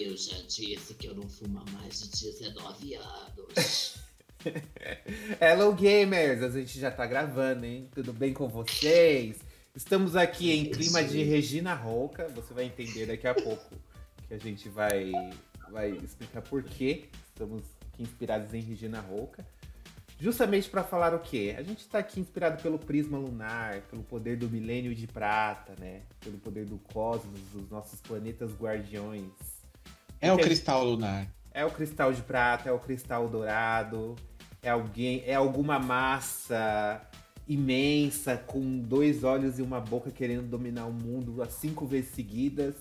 Eu já disse que eu não fumo há mais de 19 anos. Hello Gamers, a gente já tá gravando, hein? Tudo bem com vocês? Estamos aqui em clima de Regina Rouca, você vai entender daqui a pouco que a gente vai, vai explicar por que estamos aqui inspirados em Regina Rouca. Justamente para falar o quê? A gente está aqui inspirado pelo prisma lunar, pelo poder do milênio de prata, né? Pelo poder do cosmos, dos nossos planetas guardiões. É o cristal lunar. É o cristal de prata, é o cristal dourado, é alguém, é alguma massa imensa com dois olhos e uma boca querendo dominar o mundo as cinco vezes seguidas.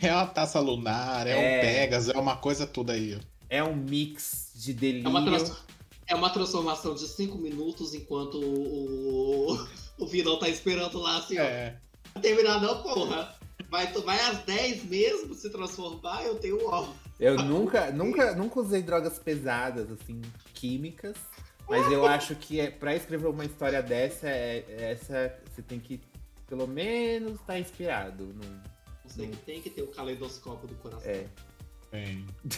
É uma taça lunar, é, é... um Pegasus, é uma coisa toda aí. É um mix de delírio. É uma, trans... é uma transformação de cinco minutos enquanto o, o vilão tá esperando lá assim, é. ó. Terminar não, porra. Vai, vai às 10 mesmo se transformar, eu tenho ó. Eu nunca, nunca, nunca usei drogas pesadas, assim, químicas. Mas eu acho que é, para escrever uma história dessa, é, essa você tem que, pelo menos, estar tá inspirado. Não, você não... tem que ter o caleidoscópio do coração. É. Bem.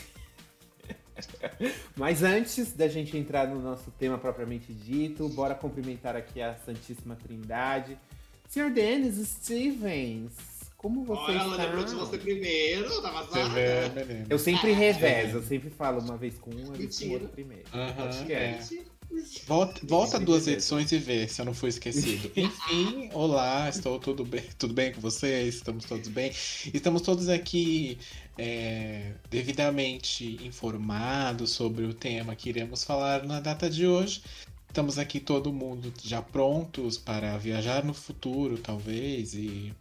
Mas antes da gente entrar no nosso tema propriamente dito, bora cumprimentar aqui a Santíssima Trindade. Senhor Denis Stevens, como você Olha, está? ela lembrou de você primeiro, tava você vê, Eu sempre ah, revezo, eu sempre falo uma vez com um, uma vez com outro primeiro. Uhum, Acho que é. é. Volta, volta duas edições e vê se eu não fui esquecido. Enfim, olá, estou tudo bem, tudo bem com vocês? Estamos todos bem? Estamos todos aqui é, devidamente informados sobre o tema que iremos falar na data de hoje. Estamos aqui todo mundo já prontos para viajar no futuro, talvez, e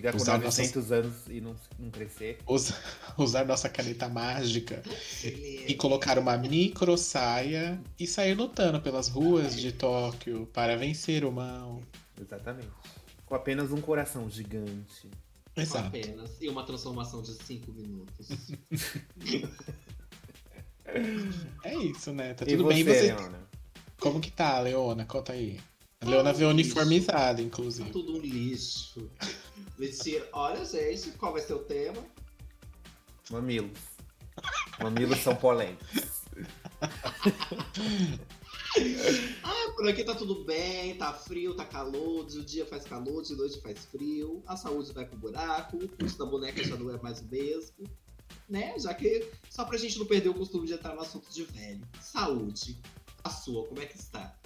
Ficar com usar 900 nossas... anos e não, não crescer. Usar, usar nossa caneta mágica e colocar uma micro saia e sair lutando pelas ruas de Tóquio para vencer o mal. Exatamente. Com apenas um coração gigante. Exato. Apenas. E uma transformação de 5 minutos. é isso, né? Tá tudo e você, bem. Você... Leona? Como que tá, Leona? Conta aí. A Leona veio uniformizada, inclusive. Tá tudo um lixo. Vestir. Olha, gente, qual vai ser o tema? Mamilos. Mamilos são polêmicos. ah, por aqui tá tudo bem, tá frio, tá calor, de dia faz calor, de noite faz frio, a saúde vai pro buraco, o custo da boneca já não é mais o mesmo, né? Já que, só pra gente não perder o costume de entrar no assunto de velho. Saúde, a sua, como é que está?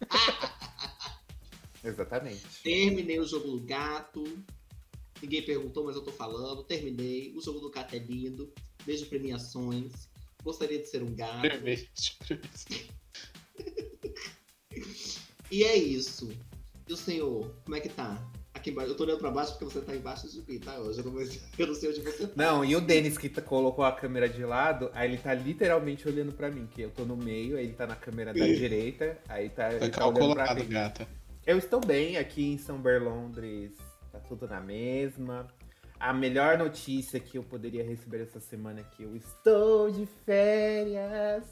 Exatamente. Terminei o jogo do gato, Ninguém perguntou, mas eu tô falando. Terminei. O jogo do gato é lindo. Vejo premiações. Gostaria de ser um gato. e é isso. E o senhor, como é que tá? Aqui embaixo. Eu tô olhando pra baixo porque você tá embaixo de mim, tá? Hoje eu não, eu não sei onde você tá. Não, e o Denis que tá, colocou a câmera de lado, aí ele tá literalmente olhando pra mim, que eu tô no meio, aí ele tá na câmera da direita, aí tá. Foi tá calculado, gata. Eu estou bem aqui em São Berlondres tá tudo na mesma. A melhor notícia que eu poderia receber essa semana é que eu estou de férias.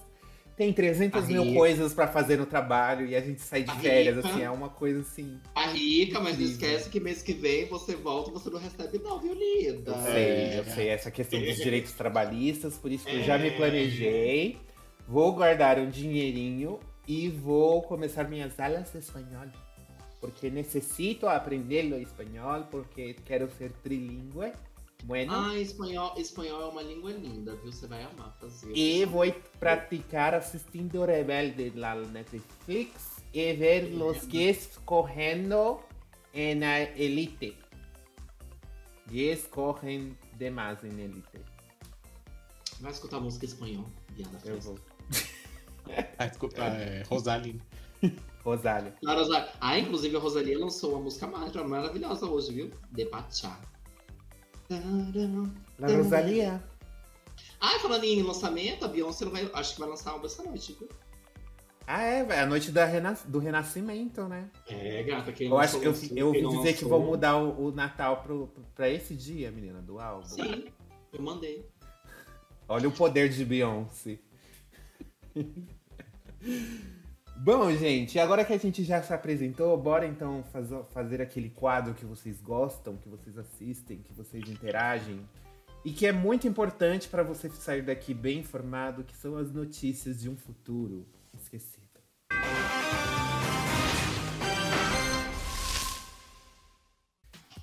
Tem 300 mil coisas para fazer no trabalho e a gente sai de a férias, rica. assim, é uma coisa assim. A rica, mas não esquece que mês que vem você volta e você não recebe, não, viu, linda? Eu sei, é. eu sei, essa questão dos direitos trabalhistas, por isso que é. eu já me é. planejei. Vou guardar um dinheirinho e vou começar minhas aulas de espanhol porque necessito aprender o espanhol, porque quero ser trilingüe. Bueno. Ah, espanhol, espanhol é uma língua linda, viu? Você vai amar fazer. E vou praticar assistindo Rebelde na Netflix e ver é. os gays correndo na Elite. Gays correm demais em Elite. Vai escutar música espanhol, viada. Eu vou. Vai escutar é, Rosalina. Rosália. Ah, inclusive a Rosalia lançou uma música maravilhosa hoje, viu? De Pachá. La Rosalia. Ah, falando em lançamento, a Beyoncé vai, acho que vai lançar algo essa noite, viu? Ah, é, é a noite da rena do renascimento, né? É, gata, quem Eu acho que eu, eu ouvi dizer que vão mudar o, o Natal pro, pro, pra esse dia, menina, do álbum. Sim, eu mandei. Olha o poder de Beyoncé. Bom, gente, agora que a gente já se apresentou, bora então faz, fazer aquele quadro que vocês gostam, que vocês assistem, que vocês interagem e que é muito importante para você sair daqui bem informado, que são as notícias de um futuro esquecido.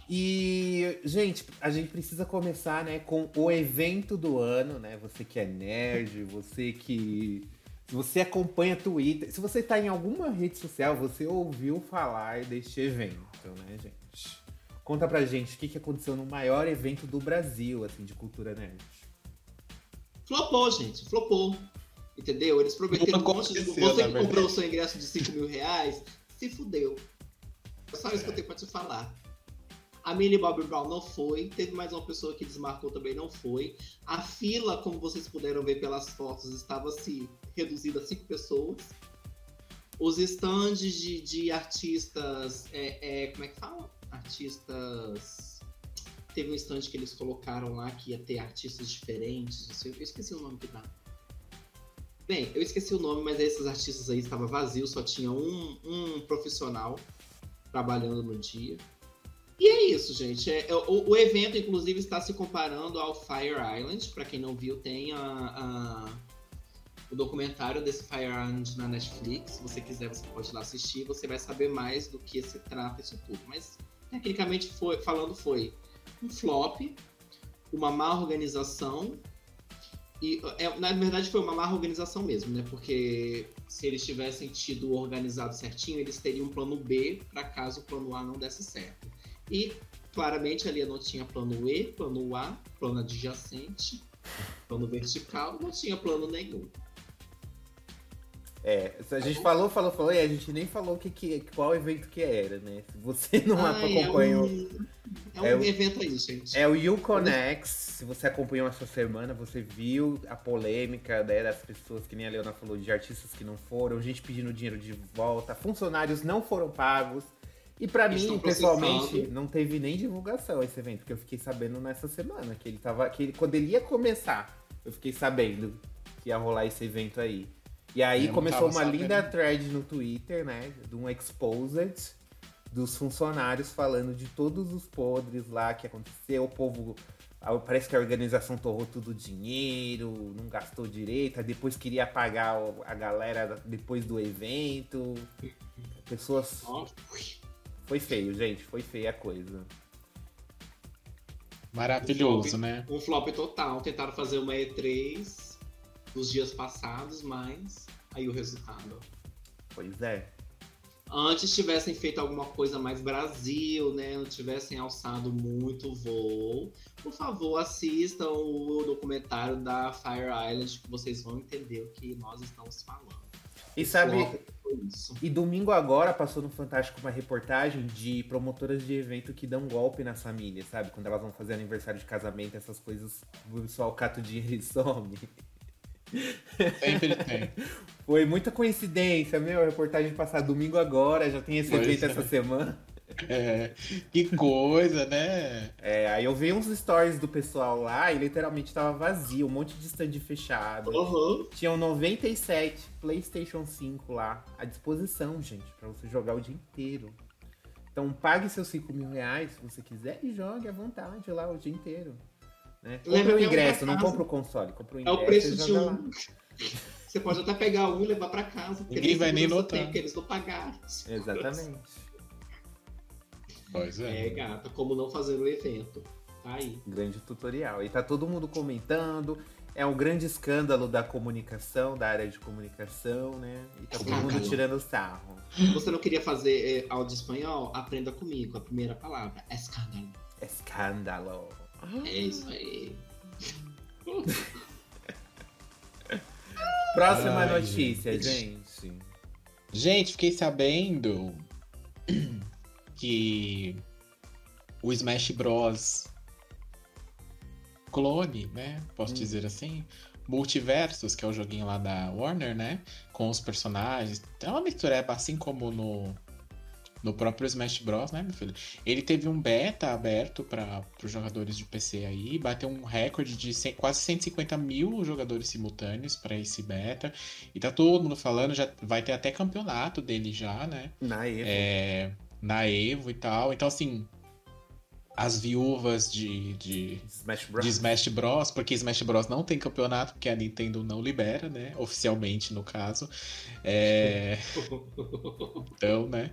E, gente, a gente precisa começar, né, com o evento do ano, né? Você que é nerd, você que você acompanha Twitter, se você tá em alguma rede social, você ouviu falar deste evento, né, gente? Conta pra gente o que, que aconteceu no maior evento do Brasil, assim, de cultura nerd. Flopou, gente, flopou. Entendeu? Eles prometeram um monte de. Você que comprou o seu ingresso de 5 mil reais, se fudeu. É só isso que eu tenho pra te falar. A Millie Bobby Brown não foi. Teve mais uma pessoa que desmarcou também, não foi. A fila, como vocês puderam ver pelas fotos, estava se reduzida a cinco pessoas. Os stands de, de artistas. É, é, como é que fala? Artistas. Teve um stand que eles colocaram lá que ia ter artistas diferentes. Eu esqueci o nome que dá. Bem, eu esqueci o nome, mas esses artistas aí estavam vazios, só tinha um, um profissional trabalhando no dia. E é isso, gente. É, é, o, o, evento, inclusive, está se comparando ao Fire Island. Para quem não viu, tem a, a, o documentário desse Fire Island na Netflix. Se você quiser, você pode ir lá assistir. Você vai saber mais do que se trata isso tudo. Mas, tecnicamente, foi, falando, foi um flop, uma má organização. E, é, na verdade, foi uma má organização mesmo, né? Porque se eles tivessem tido organizado certinho, eles teriam um plano B para caso o plano A não desse certo. E claramente ali não tinha plano E, plano A, plano adjacente, plano vertical, não tinha plano nenhum. É, a gente falou, falou, falou, e a gente nem falou que, que, qual evento que era, né? Se você não Ai, acompanhou. É um, é um é evento aí, gente. É o Uconex. Se você acompanhou essa semana, você viu a polêmica né, das pessoas, que nem a Leona falou, de artistas que não foram, gente pedindo dinheiro de volta, funcionários não foram pagos. E para mim, pessoalmente, não teve nem divulgação esse evento, porque eu fiquei sabendo nessa semana que ele tava. Que ele, quando ele ia começar, eu fiquei sabendo que ia rolar esse evento aí. E aí eu começou uma sabendo. linda thread no Twitter, né? De um exposed dos funcionários falando de todos os podres lá que aconteceu. O povo. Parece que a organização torrou tudo o dinheiro, não gastou direito, depois queria pagar a galera depois do evento. Pessoas. Foi feio, gente. Foi feia a coisa. Maravilhoso, um flop, né? Um flop total. Tentaram fazer uma E3 nos dias passados, mas aí o resultado. Pois é. Antes tivessem feito alguma coisa mais Brasil, né? Não tivessem alçado muito voo. Por favor, assistam o documentário da Fire Island, que vocês vão entender o que nós estamos falando. E sabe, e domingo agora passou no Fantástico uma reportagem de promotoras de evento que dão golpe nas famílias, sabe? Quando elas vão fazer aniversário de casamento, essas coisas, o pessoal cata o dinheiro e some. Sempre tem. Foi muita coincidência, meu. A reportagem passar domingo agora, já tem esse pois evento é. essa semana. É, que coisa, né? É, aí eu vi uns stories do pessoal lá e literalmente tava vazio, um monte de stand fechado. Uhum. Tinham 97 PlayStation 5 lá à disposição, gente, para você jogar o dia inteiro. Então pague seus 5 mil reais se você quiser e jogue à vontade lá o dia inteiro. Né? Compre o ingresso, não compra o console, compra o ingresso. É o preço de um. Lá. Você pode até pegar um e levar para casa. Ninguém vai nem notar. Porque eles não pagaram. Exatamente. Pois é. É, gata, como não fazer o evento. Tá aí. Grande tutorial. E tá todo mundo comentando. É um grande escândalo da comunicação, da área de comunicação, né? E tá todo mundo tirando sarro. Você não queria fazer é, áudio espanhol? Aprenda comigo. A primeira palavra. Escândalo. Escândalo. É isso aí. Próxima Ai, notícia, gente. Gente, fiquei sabendo que o Smash Bros. clone, né? Posso hum. dizer assim. Multiversos, que é o joguinho lá da Warner, né? Com os personagens. É uma mistura, assim como no, no próprio Smash Bros, né, meu filho? Ele teve um beta aberto para os jogadores de PC aí, bateu um recorde de 100, quase 150 mil jogadores simultâneos para esse beta. E tá todo mundo falando, já vai ter até campeonato dele já, né? Na É, na Evo e tal. Então, assim, as viúvas de, de, Smash Bros. de Smash Bros, porque Smash Bros não tem campeonato, porque a Nintendo não libera, né? Oficialmente, no caso. É, então, né?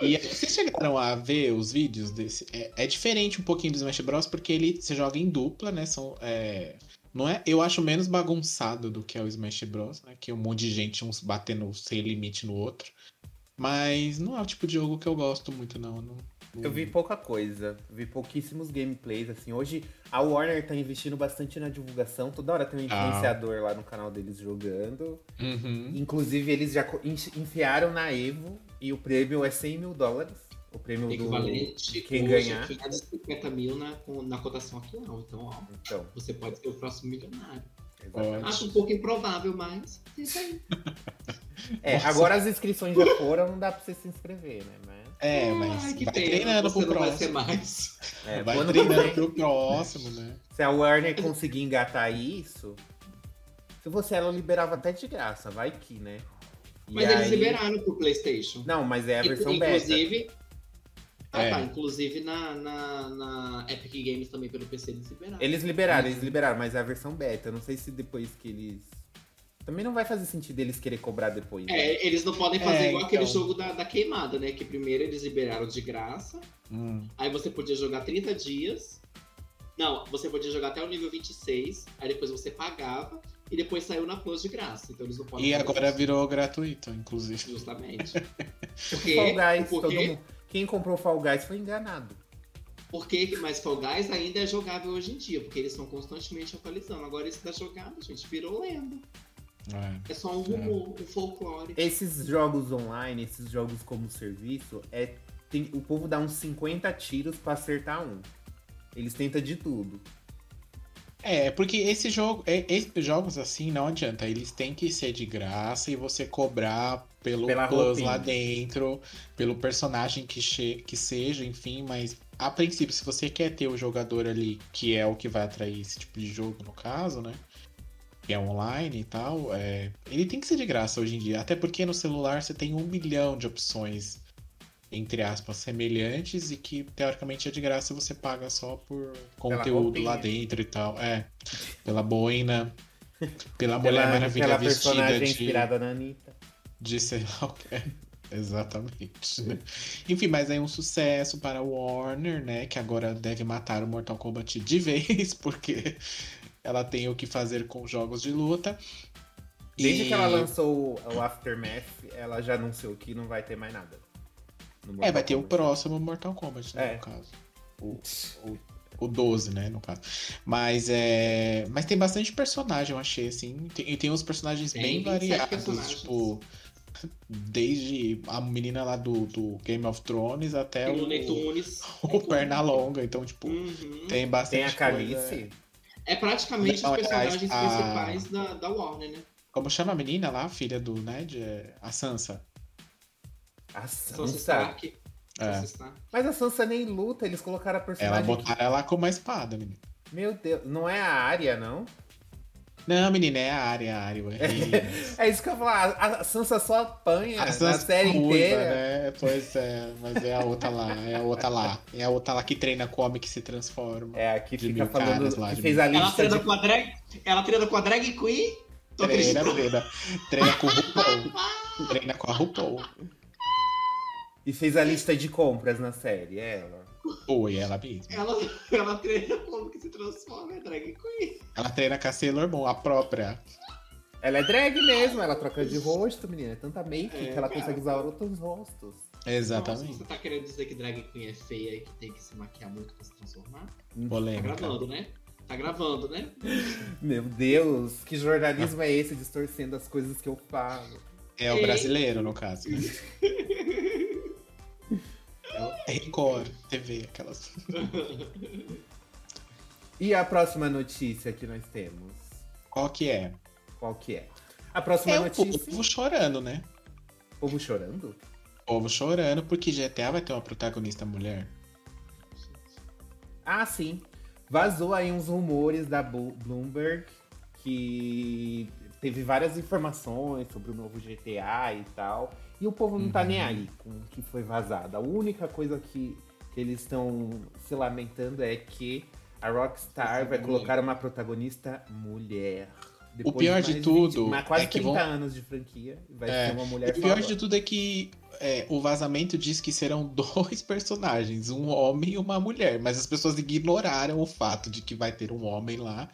E vocês chegaram a ver os vídeos desse. É, é diferente um pouquinho do Smash Bros, porque ele você joga em dupla, né? São, é, não é, eu acho menos bagunçado do que é o Smash Bros, né? Que um monte de gente uns batendo sem limite no outro. Mas não é o tipo de jogo que eu gosto muito, não, não... Eu vi pouca coisa, vi pouquíssimos gameplays, assim. Hoje a Warner tá investindo bastante na divulgação, toda hora tem um influenciador ah. lá no canal deles jogando. Uhum. Inclusive, eles já enfiaram na Evo e o prêmio é 100 mil dólares. O prêmio Equivalente, do quem ganhar. 50 mil na, na cotação atual. Então, ó, então, você pode ser o próximo milionário. Exatamente. Acho um pouco improvável, mas isso aí. É, agora as inscrições já foram, não dá pra você se inscrever, né? Mas... É, mas Ai, vai pena, treinando pro próximo. Vai ser mais. É, vai treinando pro próximo, né? Se a Warner conseguir engatar isso, se você ela liberava até de graça, vai que, né? E mas aí... eles liberaram pro Playstation. Não, mas é a versão inclusive, beta. Ah, é. tá. Inclusive na, na, na, Epic Games também pelo PC eles liberaram. Eles liberaram, eles liberaram, mas é a versão beta. Eu não sei se depois que eles. Também não vai fazer sentido eles querer cobrar depois. Né? É, eles não podem fazer é, igual então... aquele jogo da, da queimada, né? Que primeiro eles liberaram de graça. Hum. Aí você podia jogar 30 dias. Não, você podia jogar até o nível 26. Aí depois você pagava. E depois saiu na Plus de graça. Então eles não podem. E agora isso. virou gratuito, inclusive. Justamente. Porque, Fall Guys, porque... todo mundo quem comprou Fall Guys foi enganado. Porque, mas Fall Guys ainda é jogável hoje em dia, porque eles estão constantemente atualizando. Agora isso da jogada, gente, virou lenda. É, é só um rumor, é. um folclore. Esses jogos online, esses jogos como serviço, é, tem, o povo dá uns 50 tiros para acertar um. Eles tentam de tudo. É, porque esse jogo, é, esses jogos assim não adianta, eles têm que ser de graça e você cobrar pelo Pela plus roupinha. lá dentro, pelo personagem que, que seja, enfim, mas a princípio, se você quer ter o jogador ali, que é o que vai atrair esse tipo de jogo no caso, né? Que é online e tal, é, ele tem que ser de graça hoje em dia. Até porque no celular você tem um milhão de opções entre aspas, semelhantes e que teoricamente é de graça você paga só por conteúdo lá dentro e tal. É, pela boina, pela Mulher Maravilha pela vestida personagem de... inspirada na Anitta. De sei lá o que. Exatamente. Enfim, mas é um sucesso para o Warner, né? Que agora deve matar o Mortal Kombat de vez, porque ela tem o que fazer com jogos de luta. Desde e... que ela lançou o Aftermath, ela já anunciou que não vai ter mais nada. É, vai ter o próximo Mortal Kombat, né, é. no caso. O, o, o 12, né, no caso. Mas é. Mas tem bastante personagem, eu achei, assim. e tem uns personagens tem bem variados, tipo. Desde a menina lá do, do Game of Thrones até tem o, Tunes, o Pernalonga. Então, tipo, uhum. tem bastante. Tem a Calice. É praticamente Não, os personagens a... principais da, da Warner, né? Como chama a menina lá, filha do Ned? É a Sansa. A Sansa. É. Mas a Sansa nem luta, eles colocaram a personagem. Ela botaram ela com uma espada, menina. Meu Deus, não é a área, não? Não, menina, é a área, a área. É, é isso que eu ia falar. A Sansa só apanha a Sansa na série inteira. Né? Pois é, mas é a outra lá, é a outra lá. É a outra lá que treina come que se transforma. É, aqui fica falando lá, que fez a lista ela treina, de... com a drag, ela treina com a drag queen? treina, treina. Treina com o RuPaul. treina com a RuPaul. E fez a lista de compras na série, ela. Foi, ela mesma. Ela, ela treina como que se transforma, é drag queen. Ela treina com a Sailor Moon, a própria. Ela é drag mesmo, ela troca de rosto, menina. É tanta make é, que ela cara, consegue usar outros rostos. Exatamente. Nossa, você tá querendo dizer que drag queen é feia e que tem que se maquiar muito pra se transformar? Polêmica. Tá gravando, né? Tá gravando, né? Meu Deus, que jornalismo é esse distorcendo as coisas que eu falo? É o brasileiro, no caso. Né? É Record TV, aquelas. e a próxima notícia que nós temos? Qual que é? Qual que é? A próxima é notícia. O povo chorando, né? O povo chorando? O povo chorando porque GTA vai ter uma protagonista mulher. Ah, sim. Vazou aí uns rumores da Bloomberg que teve várias informações sobre o novo GTA e tal. E o povo não tá nem uhum. aí com o que foi vazado. A única coisa que que eles estão se lamentando é que a Rockstar vai colocar uma protagonista mulher. o pior de, tudo. 20, mas quase é que 30 vão... anos de franquia. Vai É, ser uma mulher O pior de tudo é que é, o vazamento diz que serão dois personagens, um homem e uma mulher, mas as pessoas ignoraram o fato de que vai ter um homem lá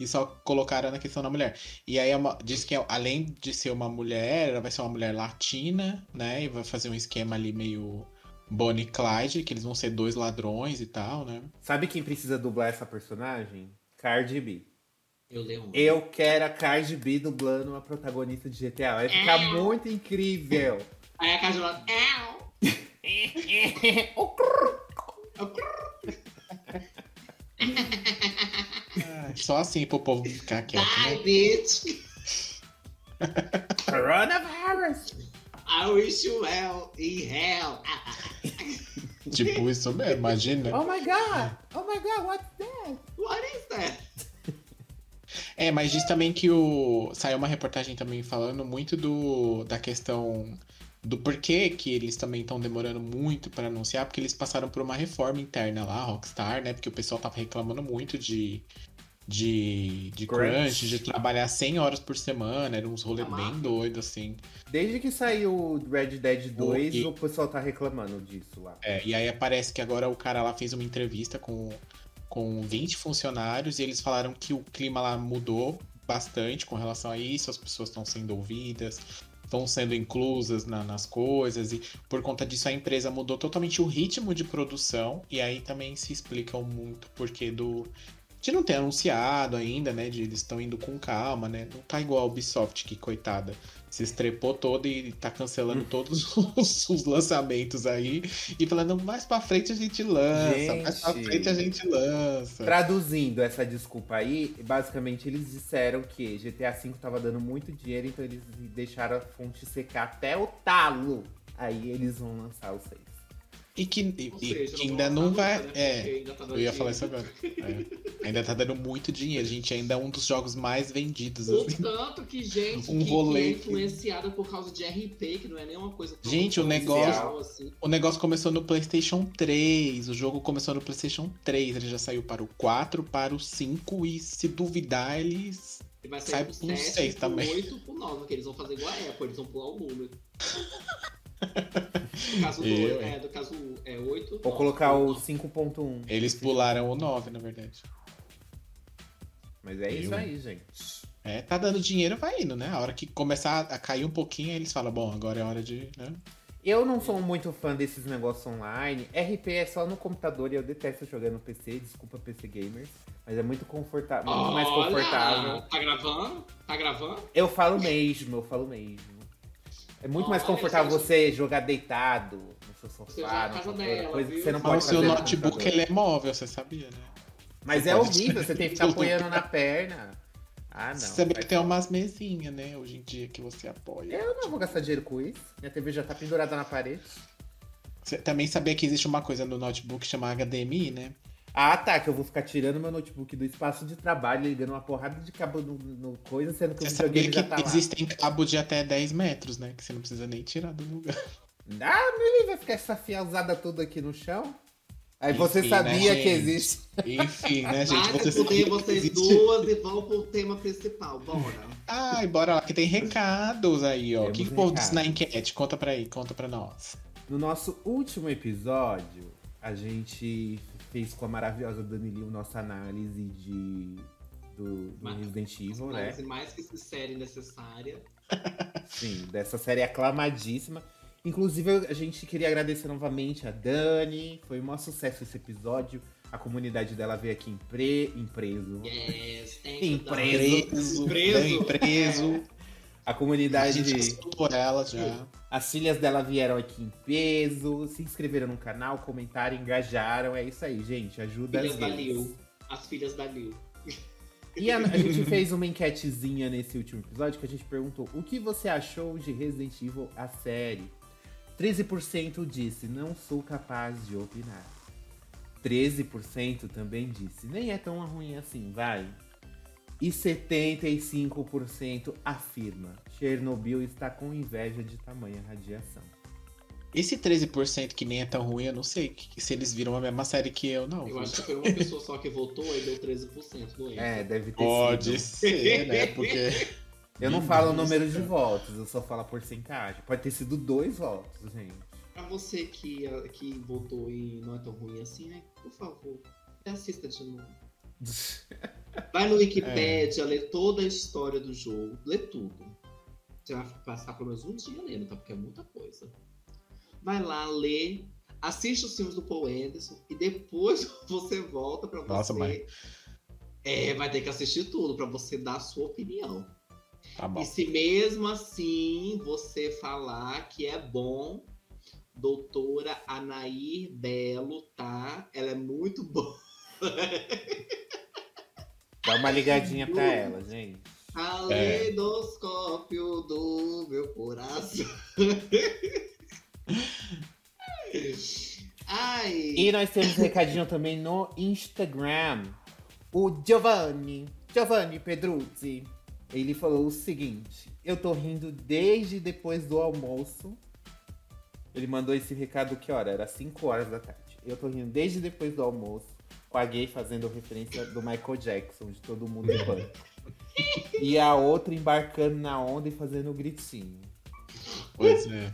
e só colocaram na questão da mulher. E aí é uma- diz que além de ser uma mulher, ela vai ser uma mulher latina, né? E vai fazer um esquema ali meio Bonnie e Clyde, que eles vão ser dois ladrões e tal, né? Sabe quem precisa dublar essa personagem? Cardi B. Eu leio um. Eu quero a Cardi B dublando a protagonista de GTA. Vai ficar É. muito incrível. Aí a lá. Só assim pro povo ficar quieto, Die, né? bitch. Coronavirus! I wish you well in hell. Tipo isso mesmo, imagina. Oh my god! Oh my god, what's that? What is that? É, mas diz também que o. Saiu uma reportagem também falando muito do da questão do porquê que eles também estão demorando muito para anunciar, porque eles passaram por uma reforma interna lá, Rockstar, né? Porque o pessoal tava reclamando muito de. De, de Crunch. de trabalhar 100 horas por semana, eram uns rolês Amado. bem doidos, assim. Desde que saiu Red Dead 2, E- o pessoal tá reclamando disso lá. É, e aí parece que agora o cara lá fez uma entrevista com, com 20 funcionários e eles falaram que o clima lá mudou bastante com relação a isso, as pessoas estão sendo ouvidas, estão sendo inclusas na- nas coisas, e por conta disso a empresa mudou totalmente o ritmo de produção, e aí também se explica muito porquê do. De não ter anunciado ainda, né? De eles estão indo com calma, né? Não tá igual a Ubisoft, que coitada, se estrepou toda e tá cancelando todos os, os lançamentos aí e falando mais pra frente a gente lança, mais pra Gente. frente a gente lança. Traduzindo essa desculpa aí, basicamente eles disseram que GTA V tava dando muito dinheiro, então eles deixaram a fonte secar até o talo. Aí eles vão lançar o 6. E que, e- seja, que não ainda não vai. nunca, né? É, tá eu ia falar isso agora. É. Ainda tá dando muito dinheiro, gente. Ainda é um dos jogos mais vendidos. O assim. tanto que gente Um que, rolê é influenciada por causa de RP, que não é nenhuma coisa tão Gente, o negócio- Assim. O negócio começou no PlayStation 3. O jogo começou no PlayStation 3. Ele já saiu para o 4, para o 5. E se duvidar, eles. E vai Sai sair pro pro 7, seis pro também. 8, pro 9, que eles vão fazer igual a Apple, eles vão pular o número. No caso do, Eu, é, do caso é 8. Vou colocar o 5.1. Eles pularam o 9, na verdade. Mas é isso aí, gente. É, tá dando dinheiro, vai indo, né? A hora que começar a cair um pouquinho, aí eles falam, bom, agora é hora de. Né? Eu não sou muito fã desses negócios online. RP é só no computador e eu detesto jogar no PC. Desculpa, PC Gamers. Mas é muito confortável, muito mais Olha, confortável. Tá gravando? Tá gravando? Eu falo mesmo, eu falo mesmo. É muito mais confortável você- jogar deitado no seu sofá, no computador, coisa que você não Mas pode o seu fazer no notebook ele é móvel, você sabia, né? Mas Você é pode- horrível, você tem que ficar apoiando na perna. Ah, não. Você que tem umas mesinhas, né, hoje em dia, que você apoia. Eu não vou gastar dinheiro com isso. Minha TV já tá pendurada na parede. Você também sabia que existe uma coisa no notebook chamada HDMI, né? Ah, tá, que eu vou ficar tirando meu notebook do espaço de trabalho, ligando uma porrada de cabo no, no coisa, sendo que o Você sabia videogame que já tá lá. existem cabos de até 10 metros, né? Que você não precisa nem tirar do lugar. Ah, meu, vai ficar essa fielzada toda aqui no chão? Aí você Enfim, né, sabia que gente? existe. Enfim, né, gente? Vai Você sabia que vocês existe- duas e vão pro tema principal. Bora. Ai, bora lá, que tem recados aí, ó. O que, que o povo disse recados. na enquete? Conta pra aí, conta pra nós. No nosso último episódio, a gente fez com a maravilhosa Dani Liu nossa análise de do, do Mas- Resident Evil, né? Mais que sincera e necessária. Sim, dessa série aclamadíssima. Inclusive, a gente queria agradecer novamente a Dani. Foi um maior sucesso esse episódio. A comunidade dela veio aqui em pre... empreso. Yes, Empreso. Preso, Preso. A A comunidade. gente passou por ela já. As filhas dela vieram aqui em peso, se inscreveram no canal, comentaram, engajaram. É isso aí, gente. Ajuda Filhas as da. Lil. As filhas da Lil. E a, a gente fez uma enquetezinha nesse último episódio que a gente perguntou o que você achou de Resident Evil, a série. 13% disse, não sou capaz de opinar. 13% também disse, nem é tão ruim assim, vai. E 75% afirma, Chernobyl está com inveja de tamanha radiação. Esse 13% que nem é tão ruim, eu não sei que- se eles viram a mesma série que eu, não. Eu acho que foi uma pessoa só que votou e deu 13% do É, Enzo. deve ter Pode sido. ser, né? Porque. Eu não falo o número de votos, eu só falo a porcentagem. Pode ter sido dois votos, gente. Pra você que, que votou e não é tão ruim assim, né? Por favor, assista de novo. Vai no Wikipedia, lê toda a história do jogo, lê tudo. Você vai passar pelo menos um dia lendo, tá? Porque é muita coisa. Vai lá, lê, assiste os filmes do Paul Anderson e depois você volta pra você. Nossa, mãe. É, vai ter que assistir tudo pra você dar a sua opinião. Tá bom. E se mesmo assim você falar que é bom, doutora Anair Belo, tá? Ela é muito boa. Dá uma ligadinha pra ela, gente. Aleidoscópio do meu coração. Ai. E nós temos um recadinho também no Instagram. O Giovanni, Giovanni Pedruzzi, ele falou o seguinte: Eu tô rindo desde depois do almoço. Ele mandou esse recado que hora? Era 5 horas da tarde. Eu tô rindo desde depois do almoço, gay fazendo referência do Michael Jackson, de todo mundo em pânico. e a outra embarcando na onda e fazendo o gritinho. Pois é.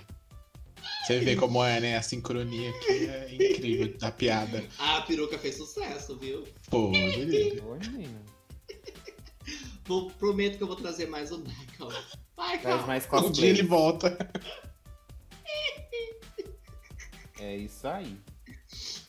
Você vê como é, né? A sincronia aqui é incrível da piada. A peruca fez sucesso, viu? Pô, beleza. Menina. Vou- prometo que eu vou trazer mais o Michael. Traz Michael! mais Um dia ele cosplay. volta. É isso aí.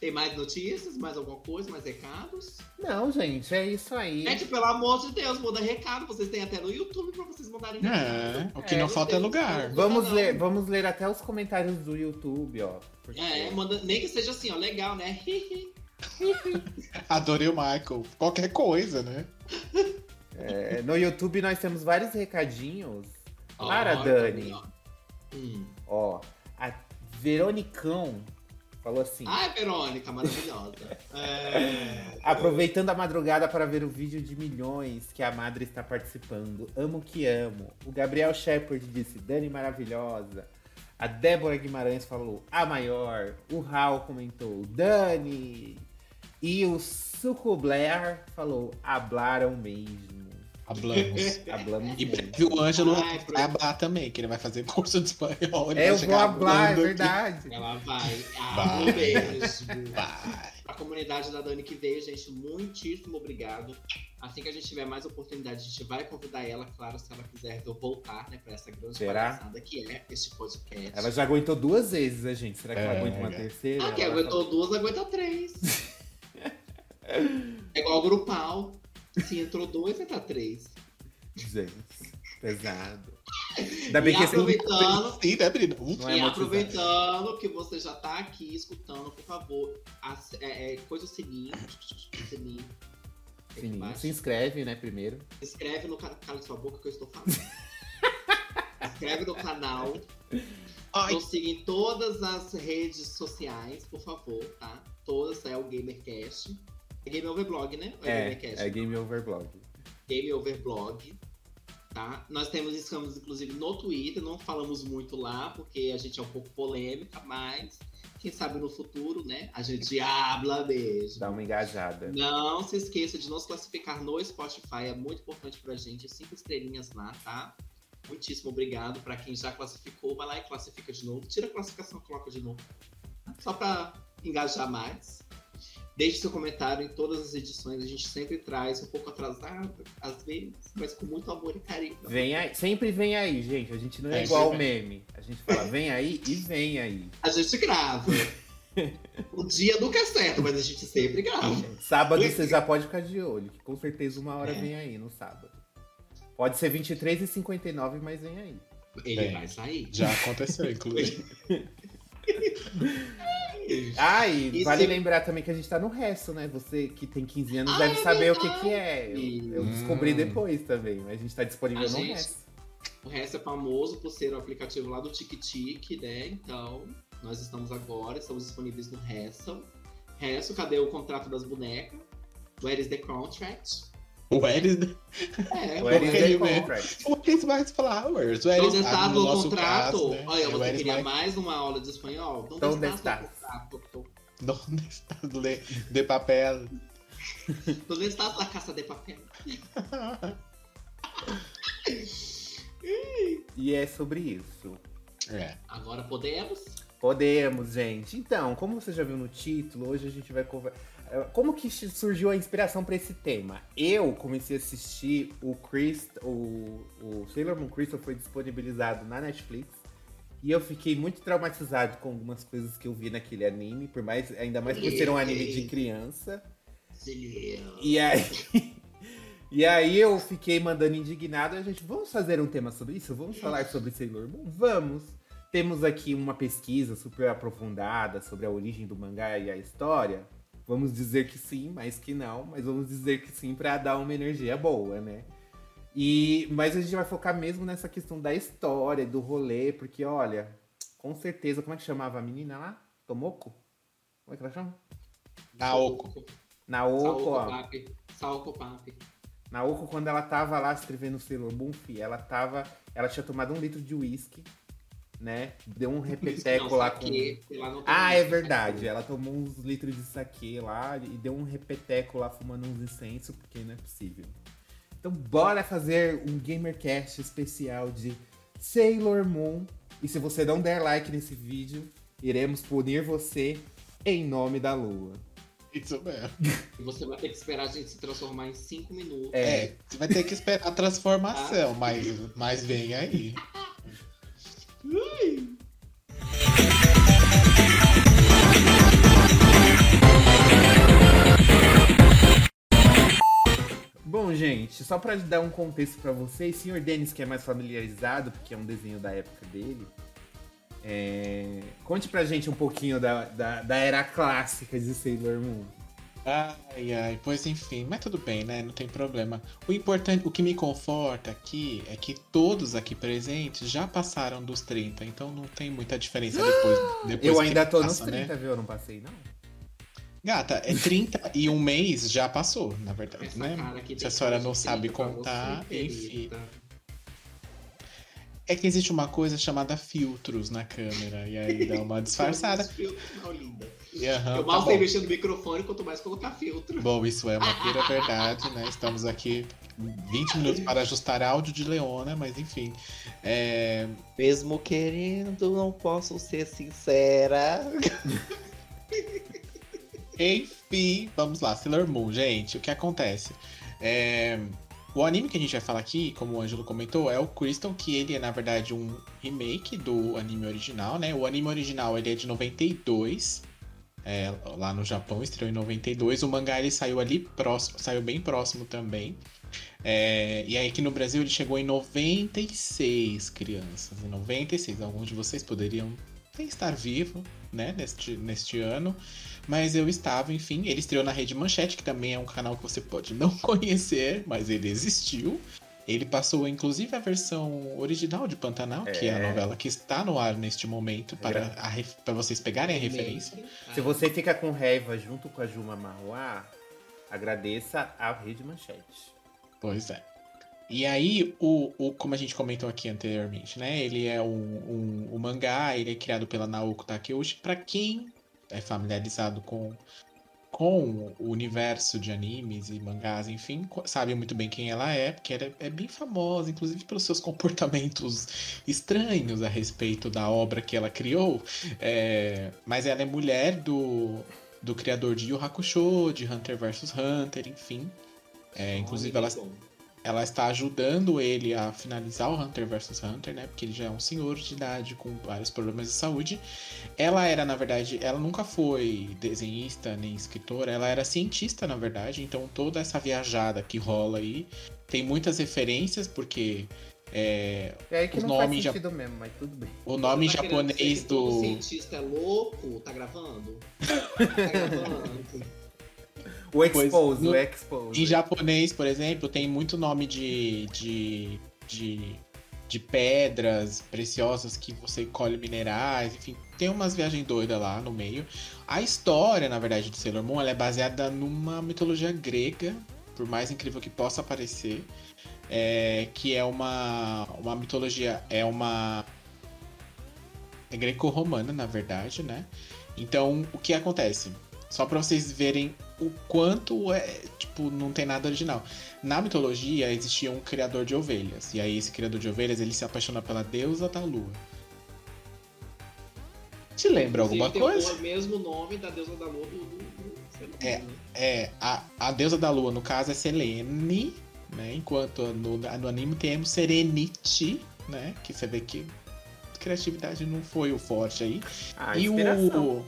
Tem mais notícias? Mais alguma coisa? Mais recados? Não, gente, é isso aí. Gente, pelo amor de Deus, manda recado. Vocês têm até no YouTube pra vocês mandarem recado. É, o que É, não falta é lugar. Vamos Não. ler, vamos ler até os comentários do YouTube, ó. porque- É, manda, nem que seja assim, ó, legal, né? Adorei o Michael. Qualquer coisa, né? É, no YouTube nós temos vários recadinhos. Para, ó, Dani. ó. Hum. Ó, a Veronicão falou assim: Ai, Verônica, maravilhosa. É... aproveitando a madrugada para ver o vídeo de milhões que a Madre está participando. Amo que amo. O Gabriel Shepard disse: Dani maravilhosa. A Débora Guimarães falou: a maior. O Raul comentou: Dani. E o Suco Blair falou: hablaram mesmo. Hablamos. Hablamos E breve o Ângelo Ai, vai hablar também, que ele vai fazer curso de espanhol. ele É, eu vou hablar, é hablando aqui. verdade. Ela vai. Ah, Vai. um beijo. Vai. A comunidade da Dani que veio, gente, muitíssimo obrigado. Assim que a gente tiver mais oportunidade, a gente vai convidar ela, claro, se ela quiser eu voltar, né, pra essa grande Será? palhaçada que é este podcast. Ela já aguentou duas vezes a gente. Será que ela É, aguenta uma é. terceira? Ah, quem Ela aguentou duas, aguenta três. é igual o grupal. Se entrou dois, entra três. Gente, pesado. Ainda bem e que esse aproveitando, né? Uh, não é e aproveitando que você já tá aqui escutando, por favor, ace- é, é, coisa o sininho. o sininho. Se inscreve, né, primeiro. Se inscreve no canal. Cala sua boca que eu estou falando. Se inscreve no canal. Ai, Nos siga em todas as redes sociais, por favor, tá? Todas é o GamerCast. É Game Over Blog, né? Ou É, GamerCast? é Game Over Blog. Game Over Blog. Tá? Nós temos, estamos inclusive no Twitter, não falamos muito lá, porque a gente é um pouco polêmica, mas quem sabe no futuro, né? A gente habla mesmo. Dá uma engajada. Não se esqueça de nos classificar no Spotify, é muito importante pra gente. Cinco estrelinhas lá, tá? Muitíssimo obrigado pra quem já classificou. Vai lá e classifica de novo. Tira a classificação e coloca de novo. Só pra engajar mais. Deixe seu comentário em todas as edições. A gente sempre traz um pouco atrasado, às vezes, mas com muito amor e carinho. Vem aí, sempre vem aí, gente. A gente não é, É, igual o meme. A gente fala, vem aí e vem aí. A gente grava. o dia nunca é certo, mas a gente sempre grava. Sábado você já pode ficar de olho, que com certeza uma hora É. vem aí no sábado. Pode ser 23 e 59, mas vem aí. Ele vai sair. já aconteceu, inclusive. Ah, e E vale se- lembrar também que a gente tá no resto, né? Você que tem 15 anos Ah, deve é saber o que, verdade. que é. Eu, eu Hum. descobri depois também, mas a gente tá disponível A no gente- resto. O resto é famoso por ser o aplicativo lá do TikTok, né? Então, nós estamos agora, estamos disponíveis no Hessel. Hessel, cadê o contrato das bonecas? Where is the contract? O Eris, É, O Eris ele é mesmo. contract. o Eris mais flowers. O Eris Onde está no o nosso contrato? caso, né? Olha, O você queria mais- mais uma aula de espanhol? Onde está Onde está le- de papel? Onde está a caça de papel? E é sobre isso. É. Agora podemos? Podemos, gente. Então, como você já viu no título, hoje a gente vai conversar. Como que surgiu a inspiração para esse tema? Eu comecei a assistir o Chris, o, o Sailor Moon Crystal foi disponibilizado na Netflix e eu fiquei muito traumatizado com algumas coisas que eu vi naquele anime, por mais, ainda mais por ser um anime de criança. E aí, e aí eu fiquei mandando indignado. A gente, vamos fazer um tema sobre isso? Vamos falar sobre Sailor Moon? Vamos! Temos aqui uma pesquisa super aprofundada sobre a origem do mangá e a história. Vamos dizer que sim, mas que não. Mas vamos dizer que sim para dar uma energia boa, né? E, mas a gente vai focar mesmo nessa questão da história, do rolê, porque olha, com certeza, como é que chamava a menina lá? Tomoko? Como é que ela chama? Naoko. Naoko, ó. Papi. Saoko Papi. Naoko, quando ela tava lá escrevendo o Sailor Moon, fi, ela tava. Ela tinha tomado um litro de uísque, né? Deu um repeteco Não, lá com. não tem Ah, é verdade. Ela tomou uns litros de saque lá e deu um repeteco lá fumando uns incensos, porque não é possível. Então, bora fazer um Gamercast especial de Sailor Moon. E se você não der like nesse vídeo, iremos punir você em nome da lua. Isso mesmo. E você vai ter que esperar a gente se transformar em 5 minutos. É, É, você vai ter que esperar a transformação, mas, mas vem aí. Gente, só pra dar um contexto pra vocês, Sr. Denis, que é mais familiarizado, porque é um desenho da época dele, é, conte pra gente um pouquinho da, da, da era clássica de Sailor Moon. Ai, ai, pois enfim, mas tudo bem, né? Não tem problema. O importante, o que me conforta aqui é que todos aqui presentes já passaram dos 30, então não tem muita diferença depois. depois Eu ainda tô nos passa, 30, né? viu? Eu não passei, não. Gata, é 30 e um mês já passou, na verdade, Essa né? Se a senhora não sabe 30 pra contar, você, enfim. É que existe uma coisa chamada filtros na câmera, e aí dá uma disfarçada. Filtro, não, linda. E, aham, Eu tá mal sei bom. mexer no microfone, quanto mais colocar filtro. Bom, isso é uma pura verdade, né? Estamos aqui 20 minutos para ajustar áudio de Leona, mas enfim. É, Mesmo querendo, não posso ser sincera. Enfim, vamos lá, Sailor Moon, gente, o que acontece? É, o anime que a gente vai falar aqui, como o Ângelo comentou, é o Crystal, que ele é, na verdade, um remake do anime original, né? O anime original, ele é de 92, é, lá no Japão, estreou em 92. O mangá, ele saiu ali próximo, saiu bem próximo também. É, e aí aqui no Brasil, ele chegou em 96, crianças, em 96. Alguns de vocês poderiam estar vivo, né, neste, neste ano. Mas eu estava, enfim. Ele estreou na Rede Manchete, que também é um canal que você pode não conhecer, mas ele existiu. Ele passou, inclusive, a versão original de Pantanal, que é a É. novela que está no ar neste momento, para, a para vocês pegarem a referência. Se você fica com raiva junto com a Juma Marruá, agradeça a Rede Manchete. Pois é. E aí, o, o, como a gente comentou aqui anteriormente, né? Ele é um, um, um mangá, ele é criado pela Naoko Takeuchi. Pra quem é familiarizado com, com o universo de animes e mangás, enfim, sabe muito bem quem ela é, porque ela é, é bem famosa, inclusive pelos seus comportamentos estranhos a respeito da obra que ela criou. É, mas ela é mulher do, do criador de Yu Hakusho, de Hunter vs Hunter, enfim. É, inclusive, ela, ela está ajudando ele a finalizar o Hunter vs Hunter, né? Porque ele já é um senhor de idade com vários problemas de saúde. Ela era, na verdade, ela nunca foi desenhista nem escritora, ela era cientista, na verdade. Então toda essa viajada que rola aí tem muitas referências, porque é, É aí que Os não faz nomes já- sentido mesmo, mas tudo bem. o nome Tá japonês do. cientista é louco? Tá gravando? Tá gravando. O Expose, no- o Expose. Em japonês, por exemplo, tem muito nome de, de, de, de pedras preciosas que você colhe minerais, enfim, tem umas viagens doidas lá no meio. A história, na verdade, de Sailor Moon ela é baseada numa mitologia grega, por mais incrível que possa parecer, é, que é uma, uma mitologia, é uma é greco-romana, na verdade, né? Então, o que acontece? Só para vocês verem o quanto é, tipo, não tem nada original. Na mitologia existia um criador de ovelhas, e aí esse criador de ovelhas, ele se apaixona pela deusa da lua. Te lembra alguma coisa? Tem o mesmo nome da deusa da lua do. do, do É. É, a, a deusa da lua, no caso, é Selene, né? Enquanto no, no anime temos Serenity, né? Que você vê que criatividade não foi o forte aí. Ah, e inspiração. o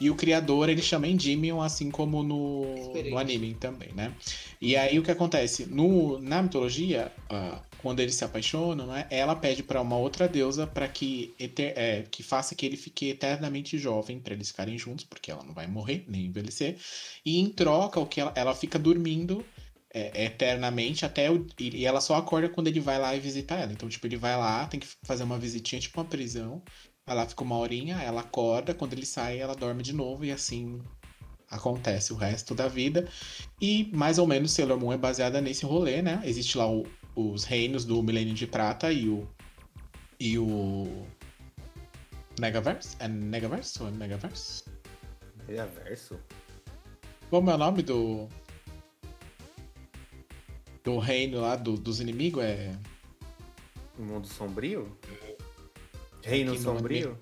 e o criador ele chama Endymion, assim como no, no anime também, né? E aí o que acontece? No, na mitologia, ah, quando eles se apaixonam, né, ela pede para uma outra deusa para que, é, que faça que ele fique eternamente jovem, para eles ficarem juntos, porque ela não vai morrer nem envelhecer. E em troca, o que ela, ela fica dormindo é, eternamente até o, e e ela só acorda quando ele vai lá e visitar ela. Então, tipo, ele vai lá, tem que fazer uma visitinha, tipo uma prisão. Vai lá, fica uma horinha, ela acorda, quando ele sai, ela dorme de novo e assim acontece o resto da vida. E mais ou menos Sailor Moon é baseada nesse rolê, né? Existe lá o- os reinos do Milênio de Prata e o. E o. Negaverse? É Negaverse ou é Megaverse? Reverso? Como é o nome do. Do reino lá do- dos inimigos? É. O mundo sombrio? Reino Aqui no sombrio?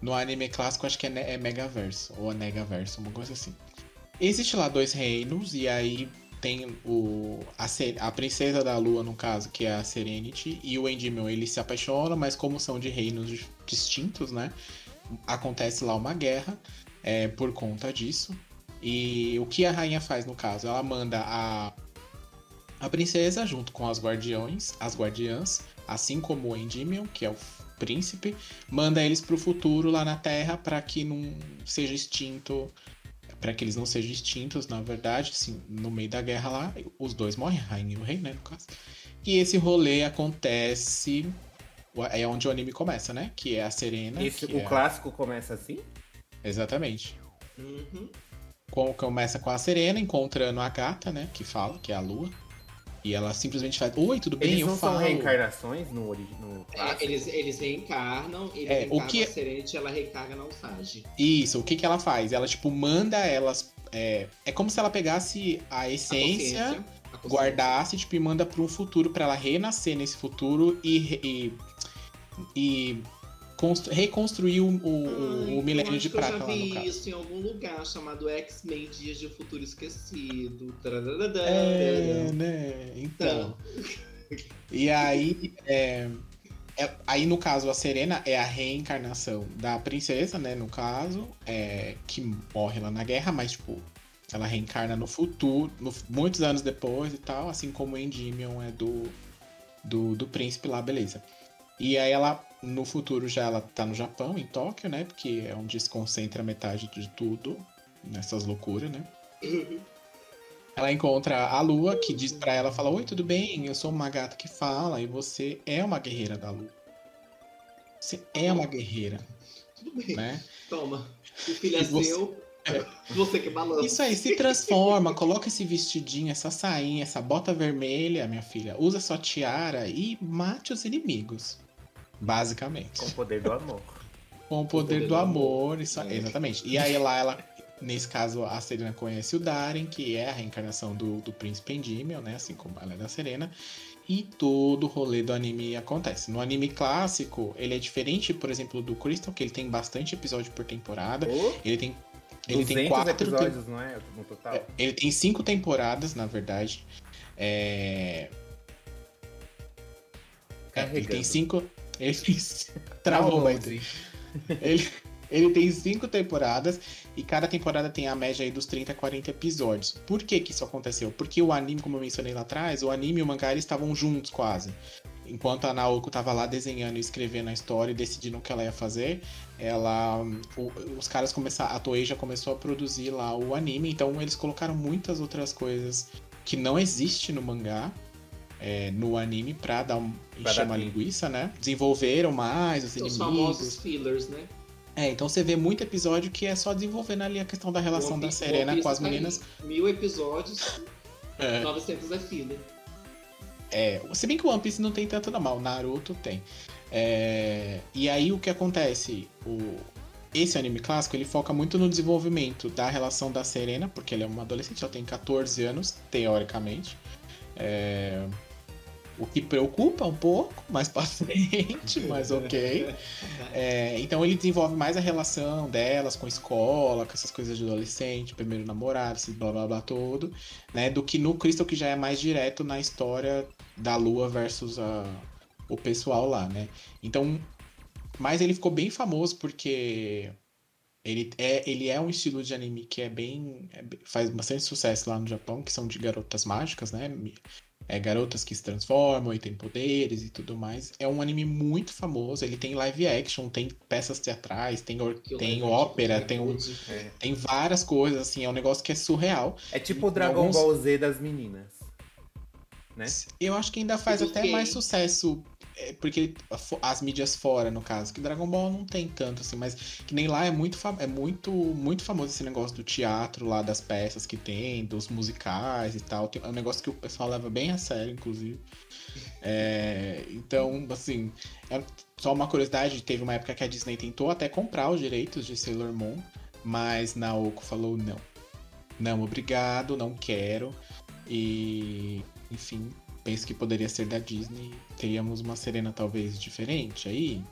No anime clássico, acho que é, é Megaverso, ou é Negaverso, uma coisa assim. Existe lá dois reinos, e aí tem o a, a princesa da lua, no caso, que é a Serenity, e o Endymion, eles se apaixonam, mas como são de reinos di- distintos, né? Acontece lá uma guerra é, por conta disso. E o que a rainha faz, no caso? Ela manda a, a princesa junto com as guardiões, as guardiãs, assim como o Endymion, que é o príncipe, manda eles pro futuro lá na Terra para que não seja extinto, para que eles não sejam extintos, na verdade, assim, no meio da guerra lá, os dois morrem, a rainha e o rei, né, no caso. E esse rolê acontece é onde o anime começa, né? Que é a Serena. Esse, o é- clássico começa assim? Exatamente. Uhum. Com- Começa com a Serena encontrando a gata, né? Que fala, que é a lua. E ela simplesmente faz: Oi, tudo bem? Eles eu não falo. são reencarnações no, no É, eles, eles reencarnam, ele É, o reencarna que- a Serenity, ela reencarna na Usagi. Isso, o que, que ela faz? Ela, tipo, manda elas. É, é como se ela pegasse a A essência, consciência, a consciência. guardasse, tipo, e manda para um futuro para ela renascer nesse futuro e, re- e, e reconstruir o, o, Ai, o milênio de que eu prata já vi isso em algum lugar chamado X-Men Dias de Futuro Esquecido. Tararara. É, né? Então. E aí, é, é- aí no caso a Serena é a reencarnação da princesa, né? No caso, é, que morre lá na guerra, mas tipo ela reencarna no futuro, no- muitos anos depois e tal, assim como o Endymion é do, do do príncipe lá, beleza. E aí ela no futuro já ela tá no Japão, em Tóquio, né? Porque é onde se concentra metade de tudo nessas loucuras, né? Ela encontra a Lua, que diz pra ela, fala, Oi, tudo bem? Eu sou uma gata que fala e você é uma guerreira da Lua. Você é uma guerreira, Tudo bem. né? Toma. O filho é você- seu. Você que balança. Isso aí, se transforma, coloca esse vestidinho, essa sainha, essa bota vermelha, minha filha. Usa sua tiara e mate os inimigos. Basicamente. Com o poder do amor. Com o poder do amor, isso, exatamente. E aí lá ela, nesse caso, a Serena conhece o Darren, que é a reencarnação do, do príncipe Endymion, né? Assim como ela é da Serena. E todo o rolê do anime acontece. No anime clássico, ele é diferente, por exemplo, do Crystal, que ele tem bastante episódio por temporada. Ô, Ele tem. Ele 200 tem quatro. episódios, não é? No total. É, Ele tem cinco temporadas, na verdade. É... é, ele tem cinco. Ele travou, mas ele, ele tem cinco temporadas e cada temporada tem a média aí dos 30 a 40 episódios. Por que que isso aconteceu? Porque o anime, como eu mencionei lá atrás, o anime e o mangá eles estavam juntos quase. Enquanto a Naoko tava lá desenhando e escrevendo a história e decidindo o que ela ia fazer, ela o- os caras começaram, a Toei já começou a produzir lá o anime, então eles colocaram muitas outras coisas que não existe no mangá. É, no anime pra dar um, Pra encher dar uma tempo. linguiça, né? Desenvolveram mais os Os inimigos. famosos fillers, né? É, então você vê muito episódio que é só desenvolvendo ali a questão da relação da Serena com as tá meninas. Mil episódios. É. 900 é filler. É, se bem que o One Piece não tem tanto não, mas o Naruto tem. É, e aí o que acontece? O, esse anime clássico ele foca muito no desenvolvimento da relação da Serena, porque ela é uma adolescente, ela tem 14 anos, teoricamente. É, o que preocupa um pouco, mais pra frente, mas ok. É, então ele desenvolve mais a relação delas com a escola, com essas coisas de adolescente, primeiro namorado, esse blá blá blá todo, né? Do que no Crystal que já é mais direto na história da Lua versus a, o pessoal lá, né? Então, mas ele ficou bem famoso porque ele é, ele é um estilo de anime que é bem. é bem- faz bastante sucesso lá no Japão, que são de garotas mágicas, né? É, garotas que se transformam e têm poderes e tudo mais. É um anime muito famoso. Ele tem live action, tem peças teatrais, tem, tem ópera, tem, um-. É. tem várias coisas, assim. É um negócio que é surreal. É tipo o Dragon Alguns- Ball Z das meninas. Né? Eu acho que ainda faz até mais sucesso, é, porque as mídias fora, no caso, que Dragon Ball não tem tanto, assim, mas que nem lá é muito, é muito, muito famoso esse negócio do teatro lá, das peças que tem, dos musicais e tal. Tem- É um negócio que o pessoal leva bem a sério, inclusive. É, então, assim, é só uma curiosidade, teve uma época que a Disney tentou até comprar os direitos de Sailor Moon, mas Naoko falou não. Não, obrigado, não quero. E, enfim, penso que poderia ser da Disney. Teríamos uma Serena talvez diferente aí?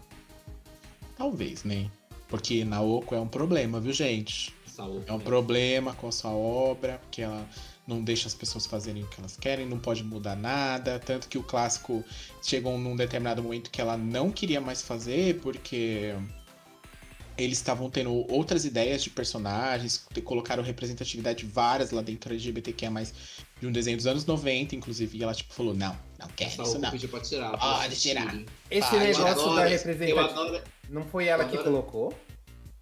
Talvez, né? Porque Naoko é um problema, viu, gente? Saúde. É um problema com a sua obra, porque ela não deixa as pessoas fazerem o que elas querem, não pode mudar nada. Tanto que o clássico chegou num determinado momento que ela não queria mais fazer, porque eles estavam tendo outras ideias de personagens, colocaram representatividade várias lá dentro LGBTQ, mais de um desenho dos anos 90, inclusive, e ela tipo falou: não, não quero isso não. pediu pra tirar. Pode pra tirar. Esse negócio adoro- da representatividade. Não foi ela que colocou?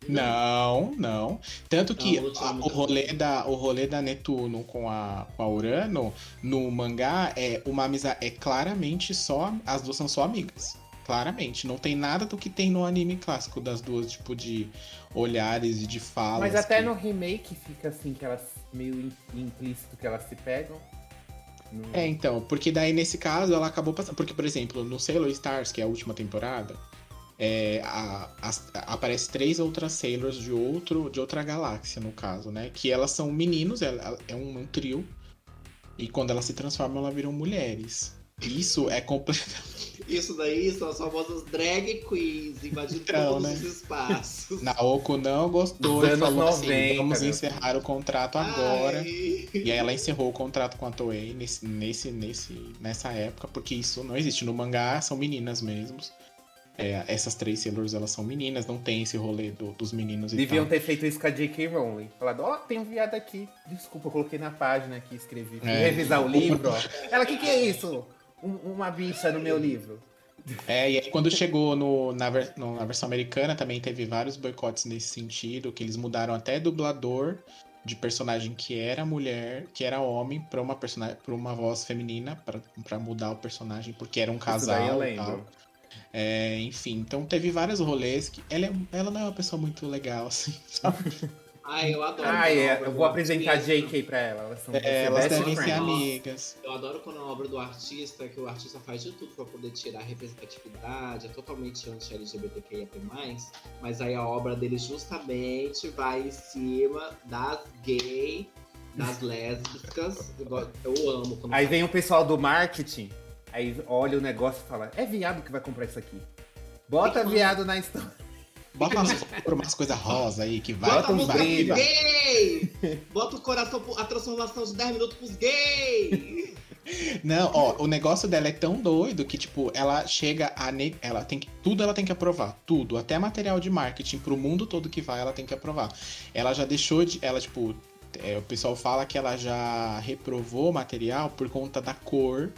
Não, não. Tanto que Não, a- o, rolê da, o rolê da Netuno com a, com a Urano no mangá é uma amizade. É claramente só. As duas são só amigas. Claramente. Não tem nada do que tem no anime clássico das duas, tipo, de olhares e de falas. Mas até que- no remake fica assim, que elas meio im- implícito que elas se pegam. No- É, então, porque daí nesse caso ela acabou passando. Porque, por exemplo, no Sailor Stars, que é a última temporada, é, a- as- aparece três outras Sailors de, outro, de outra galáxia, no caso, né? Que elas são meninos, é, é um, um trio. E quando elas se transformam, elas viram mulheres. Isso é completamente. Isso daí são as famosas drag queens invadindo Então, todos né? os espaços. Naoko não gostou e falou 90, assim: vamos meu. encerrar o contrato agora. Ai. E aí ela encerrou o contrato com a Toei nesse, nesse, nesse, nessa época, porque isso não existe. No mangá são meninas mesmos. É, essas três Sailors, elas são meninas, não tem esse rolê do- dos meninos e Deviam tal. ter feito isso com a J.K. Rowling. Falado, ó, tem um viado aqui. Desculpa, eu coloquei na página aqui, escrevi. Fui É. revisar o livro, ó. Ela, o que, que é isso? Um- uma bicha no meu livro. É, e aí quando chegou no, na, no- na versão americana também teve vários boicotes nesse sentido, que eles mudaram até dublador de personagem que era mulher, que era homem, pra uma personagem, para uma voz feminina, pra pra mudar o personagem, porque era um casal e tal. É, enfim, então teve vários rolês que ela, é- ela não é uma pessoa muito legal, assim, sabe? Ai, eu adoro. Ah, é. Eu vou apresentar J.K. pra ela. Elas são É, elas devem ser amigas. Eu adoro quando a obra do artista, que o artista faz de tudo pra poder tirar a representatividade, é totalmente anti-LGBTQIA+, mas aí a obra dele justamente vai em cima das gay, das lésbicas. Eu amo quando Aí vem o pessoal do marketing, aí olha o negócio e fala: é viado que vai comprar isso aqui. Bota viado na história. Bota umas, por umas coisas rosa aí que vai. Bota uns brilhos. gay! Bota o coração, pro- a transformação de 10 minutos pros gay! Não, ó, o negócio dela é tão doido que, tipo, ela chega a. ne- Ela tem que. Tudo ela tem que aprovar. Tudo. Até material de marketing pro mundo todo que vai, ela tem que aprovar. Ela já deixou de. Ela, tipo. é, o pessoal fala que ela já reprovou o material por conta da cor,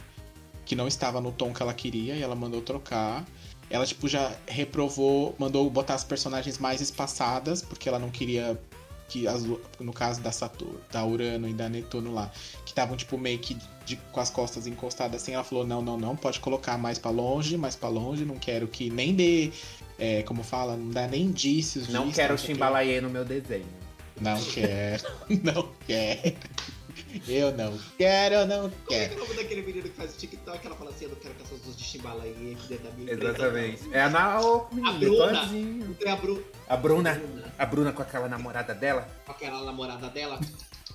que não estava no tom que ela queria, e ela mandou trocar. Ela, tipo, já reprovou, mandou botar as personagens mais espaçadas, porque ela não queria que as, no caso da Saturno, da Urano e da Netuno lá, que estavam tipo meio que de- com as costas encostadas assim, ela falou: "Não, não, não, pode colocar mais pra longe, mais pra longe, não quero que nem dê, é, como fala, não dá nem indícios Não disso, quero sei o quê." chimbalaie no meu desenho. Não quero. Não quero. Eu não quero, eu não Como é que quero. é o nome daquele menino que faz o TikTok? Ela fala assim, eu não quero que essas duas de chimbalaia aqui dentro da minha empresa, Exatamente. É a Naomi, A Bruna. todinho. Tem a, Bru A Bruna. Bruna, A Bruna com aquela namorada dela. com aquela namorada dela.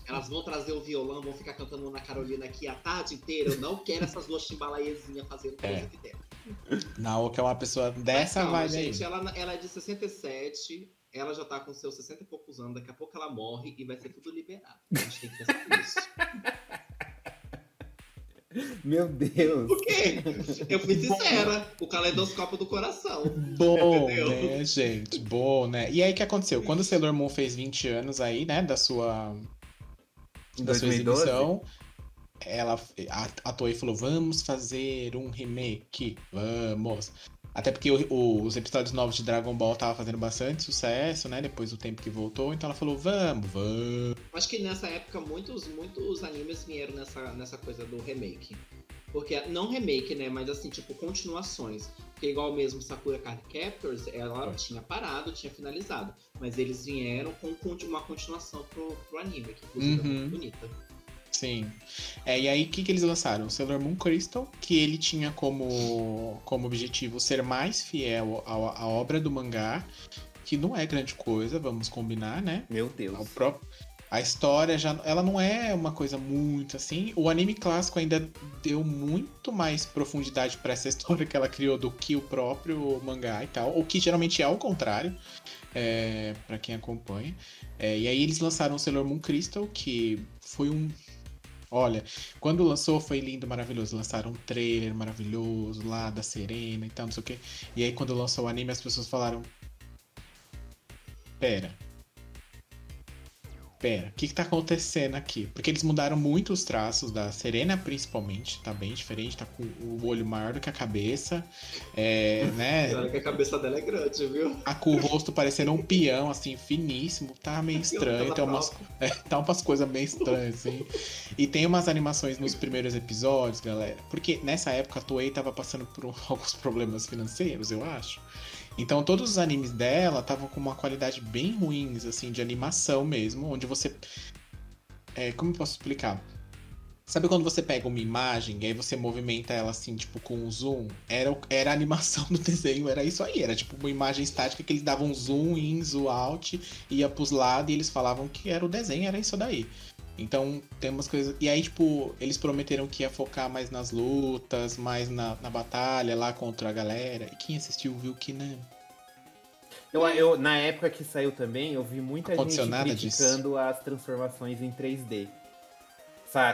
Elas vão trazer o violão, vão ficar cantando Ana Carolina aqui a tarde inteira. Eu não quero essas duas chimbalaiazinhas fazendo coisa É. aqui dentro. Naoki é uma pessoa dessa Mas calma, vibe aí. gente, ela, ela é de 67, ela já tá com seus 60 e poucos anos, daqui a pouco ela morre e vai ser tudo liberado. A gente tem que pensar nisso. Meu Deus. Por quê? Eu fui sincera, o caleidoscópio do coração. Bom, Entendeu? né, gente? Bom, né? E aí o que aconteceu? Quando o Sailor Moon fez 20 anos aí, né, da sua, da sua 2012. exibição, ela, a, a Toei falou, vamos fazer um remake, vamos. Até porque o- o- os episódios novos de Dragon Ball estavam fazendo bastante sucesso, né, depois do tempo que voltou, então ela falou, vamos, vamos. Acho que nessa época muitos, muitos animes vieram nessa, nessa coisa do remake. Porque, não remake, né? Mas assim, tipo, continuações. Porque igual mesmo Sakura Card Captors, ela tinha parado, tinha finalizado. Mas eles vieram com uma continuação pro, pro anime, que inclusive é Uhum. muito bonita. Sim. É, e aí, o que, que eles lançaram? O Sailor Moon Crystal, que ele tinha como, como objetivo ser mais fiel à, à obra do mangá, que não é grande coisa, vamos combinar, né? Meu O Deus. próprio, a história já ela não é uma coisa muito assim. O anime clássico ainda deu muito mais profundidade pra essa história que ela criou do que o próprio mangá e tal, o que geralmente é ao contrário, é, para quem acompanha. É, e aí eles lançaram o Sailor Moon Crystal, que foi um Olha, quando lançou foi lindo, maravilhoso. Lançaram um trailer maravilhoso lá da Serena e tal, não sei o quê. E aí quando lançou o anime as pessoas falaram: Pera. Pera, o que, que tá acontecendo aqui? Porque eles mudaram muito os traços da Serena, principalmente. Tá bem diferente, tá com o olho maior do que a cabeça. É, né? Olha que a cabeça dela é grande, viu? Tá com o rosto parecendo um peão, assim, finíssimo. Tá meio estranho. Tem umas, é, tá umas coisas bem estranhas, assim. E tem umas animações nos primeiros episódios, galera. Porque nessa época a Toei tava passando por alguns problemas financeiros, eu acho. Então todos os animes dela estavam com uma qualidade bem ruins, assim, de animação mesmo, onde você. É, como eu posso explicar? Sabe quando você pega uma imagem e aí você movimenta ela assim, tipo, com um zoom? Era, era a animação do desenho, era isso aí. Era tipo uma imagem estática que eles davam zoom in, zoom out, ia pros lados e eles falavam que era o desenho, era isso daí. Então tem umas coisas. E aí, tipo, eles prometeram que ia focar mais nas lutas, mais na, na batalha lá contra a galera. E quem assistiu viu que não. Eu, eu- na época que saiu também, eu vi muita gente criticando as transformações em 3D.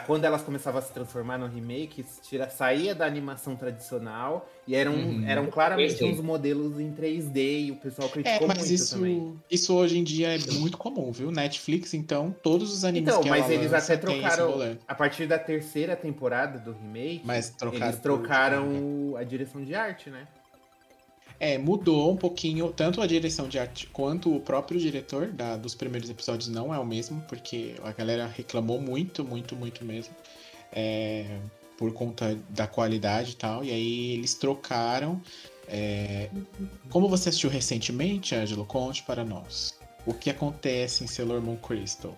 Quando elas começavam a se transformar no remake, tira, saía da animação tradicional e eram, Uhum. eram claramente 3D. uns modelos em 3D e o pessoal É, criticou mas muito isso, também. isso hoje em dia é muito comum, viu? Netflix, então, todos os animes Então, que mas ela eles lança até trocaram. A partir da terceira temporada do remake, Mas trocaram eles por- trocaram a direção de arte, né? É, mudou um pouquinho, tanto a direção de arte quanto o próprio diretor da- dos primeiros episódios não é o mesmo, porque a galera reclamou muito, muito, muito mesmo. é, por conta da qualidade e tal. E aí eles trocaram. é, Como você assistiu recentemente, Ângelo, conte para nós. O que acontece em Sailor Moon Crystal?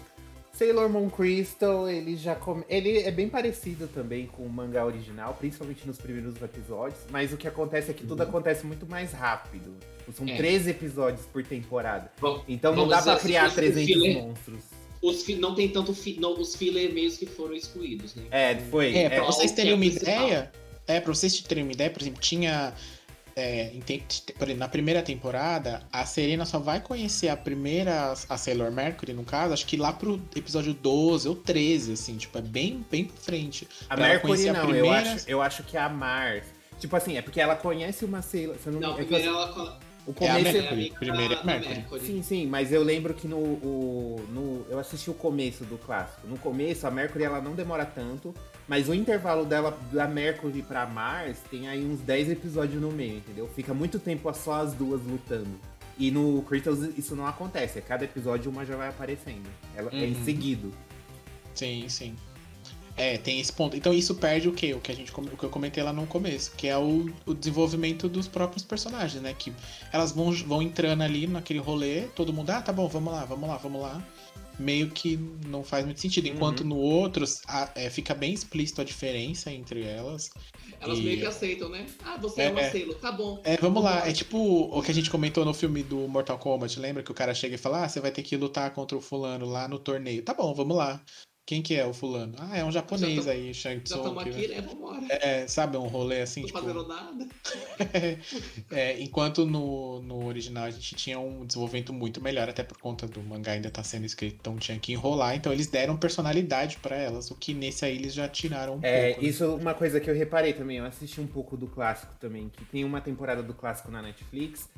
Sailor Moon Crystal, ele já come... ele é bem parecido também com o mangá original, principalmente nos primeiros episódios, mas o que acontece é que tudo acontece muito mais rápido. Tipo, são É. 13 episódios por temporada. Bom, Então não dá pra dizer, criar se fosse 300 filler- monstros. os fi- não tem tanto fi- não, os filler meios que foram excluídos, né? É, foi. É, pra é, vocês terem que é uma principal. ideia. É, pra vocês terem uma ideia, por exemplo, tinha. É, na primeira temporada, a Serena só vai conhecer a primeira, a Sailor Mercury, no caso, acho que lá pro episódio 12 ou 13, assim, tipo, é bem, bem pra frente. A pra ela Mercury conhecer a não, eu, primeira- acho, eu acho que é a Mars. Tipo assim, é porque ela conhece uma Sailor. Não, Não, é que primeiro eu- ela co- o É a começo. Mercury. amiga primeiro é da- Mercury. da Sim, sim, mas eu lembro que no, o- no. Eu assisti o começo do clássico. No começo, a Mercury ela não demora tanto, mas o intervalo dela da Mercury pra Mars tem aí uns 10 episódios no meio, entendeu? Fica muito tempo só as duas lutando. E no Crystals isso não acontece, é cada episódio uma já vai aparecendo. Ela é em Uhum. seguido. Sim, sim. É, tem esse ponto. Então isso perde o quê? O que, a gente, o que eu comentei lá no começo, que é o, o desenvolvimento dos próprios personagens, né? Que elas vão, vão entrando ali naquele rolê, todo mundo, ah, tá bom, vamos lá, vamos lá, vamos lá. Meio que não faz muito sentido. Enquanto no outro a- é, fica bem explícito a diferença entre elas. Elas E- meio que aceitam, né? Ah, você é, É, uma é. Sailor, tá bom. É, vamos lá, é tipo o que a gente comentou no filme do Mortal Kombat, lembra que o cara chega e fala: Ah, você vai ter que lutar contra o fulano lá no torneio. Tá bom, vamos lá. Quem que é o fulano? Ah, é um japonês Já aí, Shang Já Tsung. estamos aqui, né? Vambora. É, sabe, um rolê assim, Não tipo. fazendo nada. É, enquanto no, no original a gente tinha um desenvolvimento muito melhor, até por conta do mangá ainda tá sendo escrito, então tinha que enrolar, então eles deram personalidade pra elas, o que nesse aí eles já tiraram um É, pouco. né? isso é uma coisa que eu reparei também. Eu assisti um pouco do clássico também, que tem uma temporada do clássico na Netflix.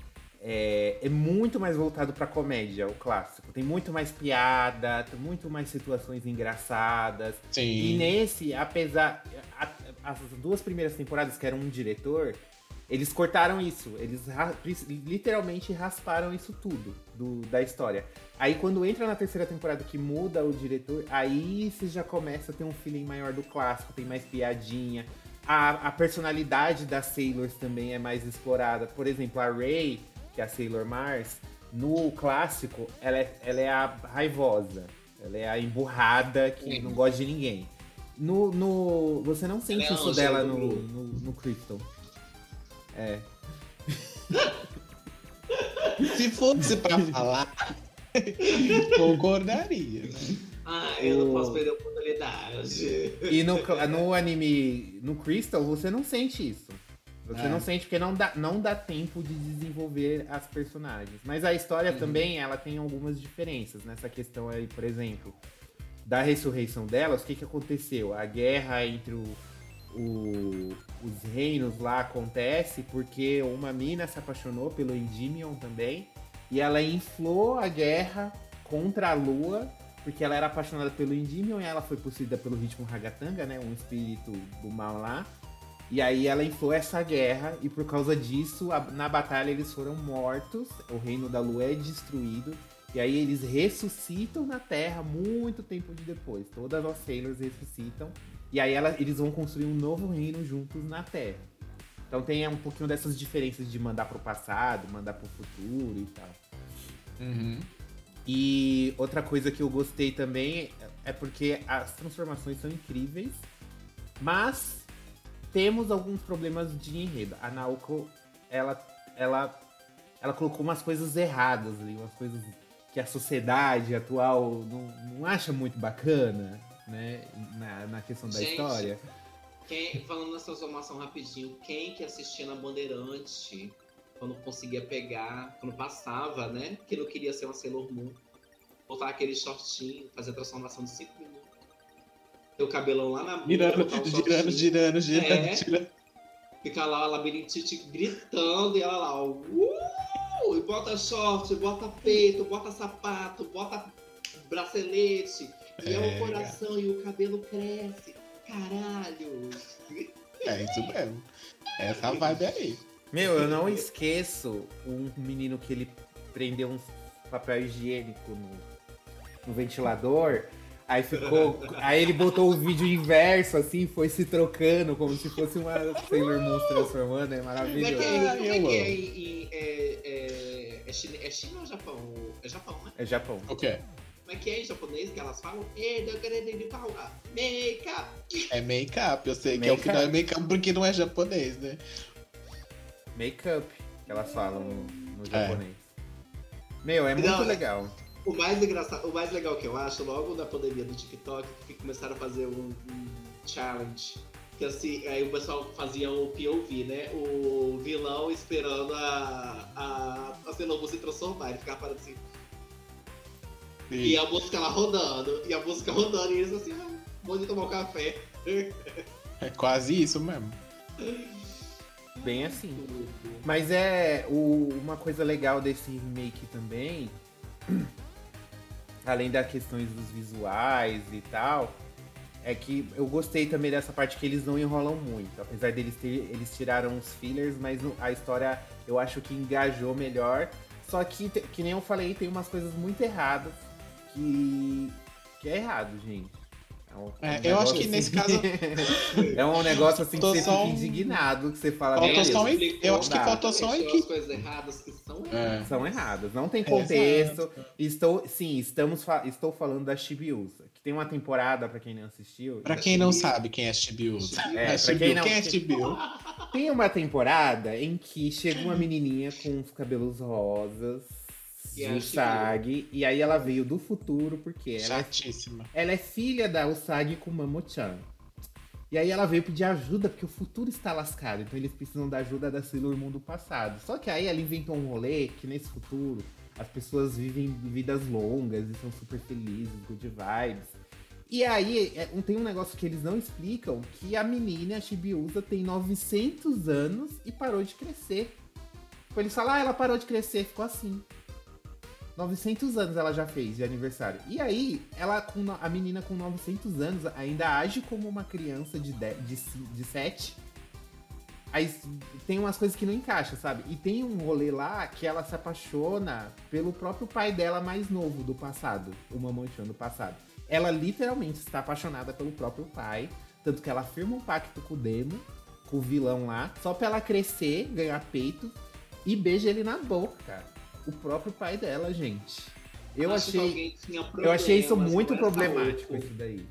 É, é muito mais voltado pra comédia, o clássico. Tem muito mais piada, tem muito mais situações engraçadas. E Sim. nesse, apesar. a- as duas primeiras temporadas, que eram um diretor, eles cortaram isso. Eles ra- literalmente rasparam isso tudo do- da história. Aí quando entra na terceira temporada que muda o diretor, aí você já começa a ter um feeling maior do clássico, tem mais piadinha. A, a personalidade das Sailors também é mais explorada. Por exemplo, a Ray, que é a Sailor Mars, no clássico, ela é, ela é a raivosa. Ela é a emburrada que não gosta de ninguém. No, no, você não sente é isso dela do no, no, no Crystal. É. Se fosse pra falar, concordaria, né? Ah, eu não posso perder a oportunidade. E no, no anime, no Crystal, você não sente isso. Você É. não sente porque não dá, não dá tempo de desenvolver as personagens. Mas a história Uhum. também, ela tem algumas diferenças nessa questão aí, por exemplo, da ressurreição delas. O que, que aconteceu? A guerra entre o, o- os reinos lá acontece porque uma mina se apaixonou pelo Endymion também. E ela inflou a guerra contra a lua porque ela era apaixonada pelo Endymion e ela foi possuída pelo ritmo Ragatanga, né? Um espírito do mal lá. E aí ela inflou essa guerra e por causa disso, a- na batalha eles foram mortos, o reino da lua é destruído. E aí eles ressuscitam na Terra muito tempo de depois. Todas as Sailors ressuscitam. E aí ela- eles vão construir um novo reino juntos na Terra. Então tem um pouquinho dessas diferenças de mandar pro passado, mandar pro futuro e tal. Uhum. E outra coisa que eu gostei também é porque as transformações são incríveis, mas temos alguns problemas de enredo. A Naoko, ela, ela, ela colocou umas coisas erradas ali, umas coisas que a sociedade atual não, não acha muito bacana, né? Na, na questão da Gente, história. Quem, falando nessa transformação rapidinho, quem que assistia na Bandeirante quando conseguia pegar, quando passava, né? Que não queria ser uma Sailor Moon. Botar aquele shortinho, fazer a transformação de 5 minutos. O cabelão lá na Girando, botar o girando, shortinho, girando, girando, É. girando. Ficar lá a labirintite gritando e ela lá, ó, uh! E bota short, bota peito, bota sapato, bota bracelete. E é, É, o coração e o cabelo cresce. Caralho! É isso mesmo. Essa vibe aí. Meu, eu não esqueço um menino que ele prendeu um papel higiênico no, no ventilador. Aí ficou. aí ele botou o vídeo inverso, assim, foi se trocando, como se fosse uma Sailor Moon se transformando. É Como é maravilhoso. que é, como é, que é, em- é, é, é China, é China ou Japão? É Japão, né? É Japão. O quê? Como é que é em japonês que elas falam? "Eh, do querendo de pau, ah, Make-up! É make-up. Eu sei que é o que não é make-up porque não é japonês, né? Make-up, que elas falam no, no É. japonês. Meu, é muito Não, legal. O mais engraçado, o mais legal que eu acho, logo da pandemia do TikTok, que começaram a fazer um, um challenge. Que assim, aí o pessoal fazia o POV, né? O vilão esperando a, a, a Moon se transformar. Ele ficava parado assim. E a música lá rodando. E a música rodando. E eles assim, ah, vou de tomar um café. É quase isso mesmo. Bem assim. Mas é o- uma coisa legal desse remake também, além das questões dos visuais e tal, é que eu gostei também dessa parte que eles não enrolam muito. Apesar deles ter, eles tiraram os fillers, mas a história eu acho que engajou melhor. Só que, que nem eu falei, tem umas coisas muito erradas que, que é errado, gente. É, um, É, um eu acho que nesse assim- é um negócio assim que você fica um- indignado, que você fala, Faltou "Meu só um eu acho que faltou só um Deixou equi- as coisas erradas que são É. São erradas, não tem É, contexto. Estou, sim, estamos fa- estou falando da Chibiusa, que tem uma temporada, pra quem não assistiu. Pra quem não sabe quem é Chibiu, É, pra quem não- quem é? Tem uma temporada em que chega uma menininha com os cabelos rosas, E é Usagi, e aí ela veio do futuro, porque ela é, Chatíssima. ela é filha da Usagi com Mamo-chan. E aí ela veio pedir ajuda, porque o futuro está lascado, então eles precisam da ajuda da Sailor Moon do passado. Só que aí ela inventou um rolê que nesse futuro as pessoas vivem vidas longas e são super felizes, good vibes. E aí é, tem um negócio que eles não explicam, que a menina, a Chibiusa, tem 900 anos e parou de crescer. Tipo, eles falam, ah, ela parou de crescer, ficou assim. 900 anos ela já fez de aniversário. E aí, ela com a menina com 900 anos ainda age como uma criança de, de, de, ci- de 7. Aí tem umas coisas que não encaixam, sabe? E tem um rolê lá que ela se apaixona pelo próprio pai dela mais novo do passado, o Mamonchan do passado. Ela literalmente está apaixonada pelo próprio pai, tanto que ela firma um pacto com o Demo, com o vilão lá, só pra ela crescer, ganhar peito e beija ele na boca, cara. O próprio pai dela, gente. Eu Acho que achei, alguém tinha eu achei isso muito problemático, isso daí.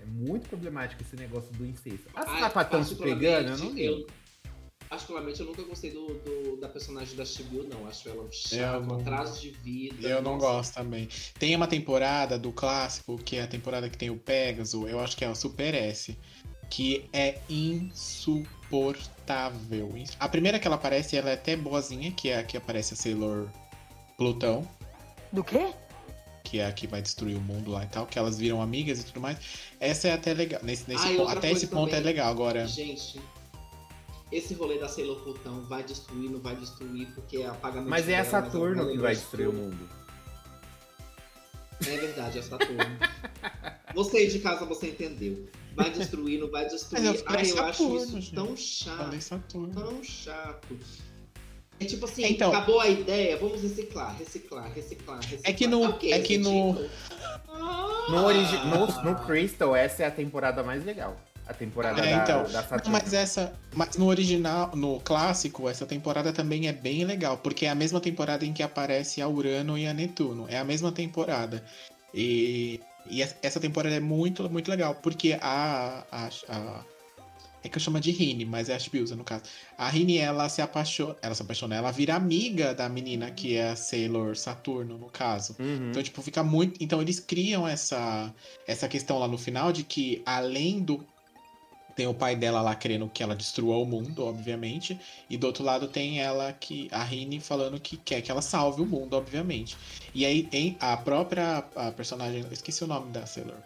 É muito problemático esse negócio do incesto. As Ai, sapatão se pegando, eu não lembro. Particularmente, eu nunca gostei do, do- da personagem da Shibuya, não. Acho ela Eu chata, não- um atraso de vida. Eu não nossa. gosto também. Tem uma temporada do clássico, que é a temporada que tem o Pegasus, eu acho que é o Super S, que é insuportável. A primeira que ela aparece, ela é até boazinha, que é a que aparece a Sailor Plutão, Do quê? que é a que vai destruir o mundo lá e tal, que elas viram amigas e tudo mais. Essa é até legal. Nesse, nesse Ah, ponto- até esse ponto é também. legal. Agora, Gente, esse rolê da Sailor Plutão vai destruir, não vai destruir, porque apaga a mente Mas é a Saturno ela que vai destruir o mundo. É verdade, é Saturno. você aí de casa, você entendeu. Vai destruir, não vai destruir. Mas eu Ai, eu acho Saturno, isso gente. tão chato. tão chato. É tipo assim, Então- acabou a ideia, vamos reciclar, reciclar, reciclar, reciclar. É que no- Ok, é que no-. No, origi- Ah. no, no Crystal, essa é a temporada mais legal. A temporada É, da, então, da Não, Saturno. mas essa. Mas no original, no clássico, essa temporada também é bem legal, porque é a mesma temporada em que aparece a Urano e a Netuno. É a mesma temporada. E, e es- essa temporada é muito, muito legal, porque a. a, a- é que eu chamo de Rini, mas é a Shibuya no caso. A Rini, ela se apaixona. Ela se apaixona, ela vira amiga da menina que é a Sailor Saturno, no caso. Uhum. Então, tipo, fica muito. Então, eles criam essa, essa questão lá no final de que, além do. Tem o pai dela lá querendo que ela destrua o mundo, obviamente. E do outro lado tem ela que. A Rini falando que quer que ela salve o mundo, obviamente. E aí a própria a personagem. Esqueci o nome da Sailor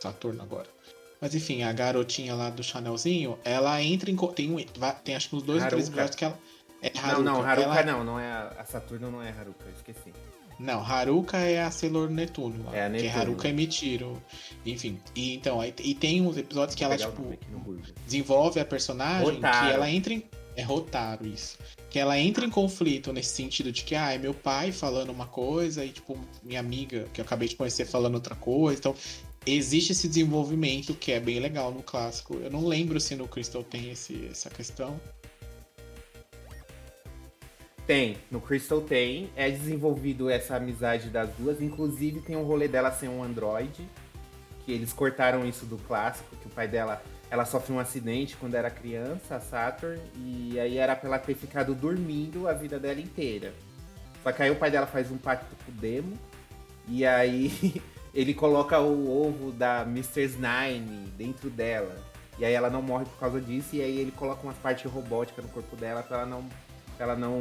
Saturno agora. Mas enfim, a garotinha lá do Chanelzinho, ela entra em. Tem, um, tem acho que uns dois ou três Haruka. episódios que ela. É Não, não, Haruka Ela- não, não é a, a Saturno não é Haruka, eu esqueci. Não, Haruka é a Sailor Netuno lá. É a Que é Netuno. Haruka e Mitiro. Enfim. E então, aí, e tem uns episódios que ela, tipo, desenvolve a personagem Rotaro. que ela entra em. É Rotaro, isso. Que ela entra em conflito nesse sentido de que, ah, é meu pai falando uma coisa e, tipo, minha amiga, que eu acabei de conhecer, falando outra coisa. Então, existe esse desenvolvimento que é bem legal no clássico. Eu não lembro se no Crystal tem esse, essa questão. Tem, no Crystal tem. É desenvolvido essa amizade das duas. Inclusive tem um rolê dela ser um androide. Que eles cortaram isso do clássico, que o pai dela. Ela sofreu um acidente quando era criança, a Saturn, e aí era pra ela ter ficado dormindo a vida dela inteira. Só que aí o pai dela faz um pacto com o Demo, e aí ele coloca o ovo da Mr. Nine dentro dela. E aí ela não morre por causa disso, e aí ele coloca umas partes robóticas no corpo dela pra ela não pra ela não.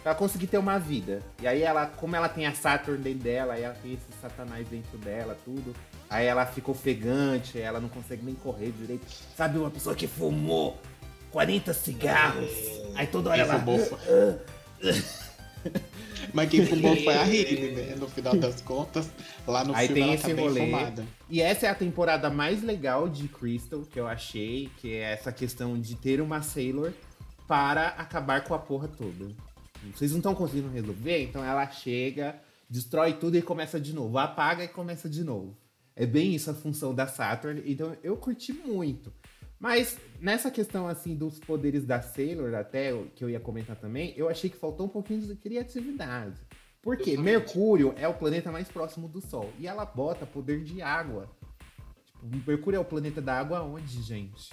Pra ela conseguir ter uma vida. E aí ela, como ela tem a Saturn dentro dela, aí ela tem esse satanás dentro dela, tudo. Aí ela fica ofegante, ela não consegue nem correr direito. Sabe uma pessoa que fumou 40 cigarros? Aí toda hora Quem ela. Mas quem fumou foi a Rini, né? No final das contas, lá no Aí filme tem ela esse tá rolê. fumada. E essa é a temporada mais legal de Crystal que eu achei, que é essa questão de ter uma Sailor para acabar com a porra toda. Vocês não estão conseguindo resolver, então ela chega, destrói tudo e começa de novo. Apaga e começa de novo. É bem isso a função da Saturn. Então eu curti muito. Mas nessa questão assim dos poderes da Sailor, até que eu ia comentar também, eu achei que faltou um pouquinho de criatividade. Porque Justamente. Mercúrio é o planeta mais próximo do Sol. E ela bota poder de água. Tipo, Mercúrio é o planeta da água onde, gente?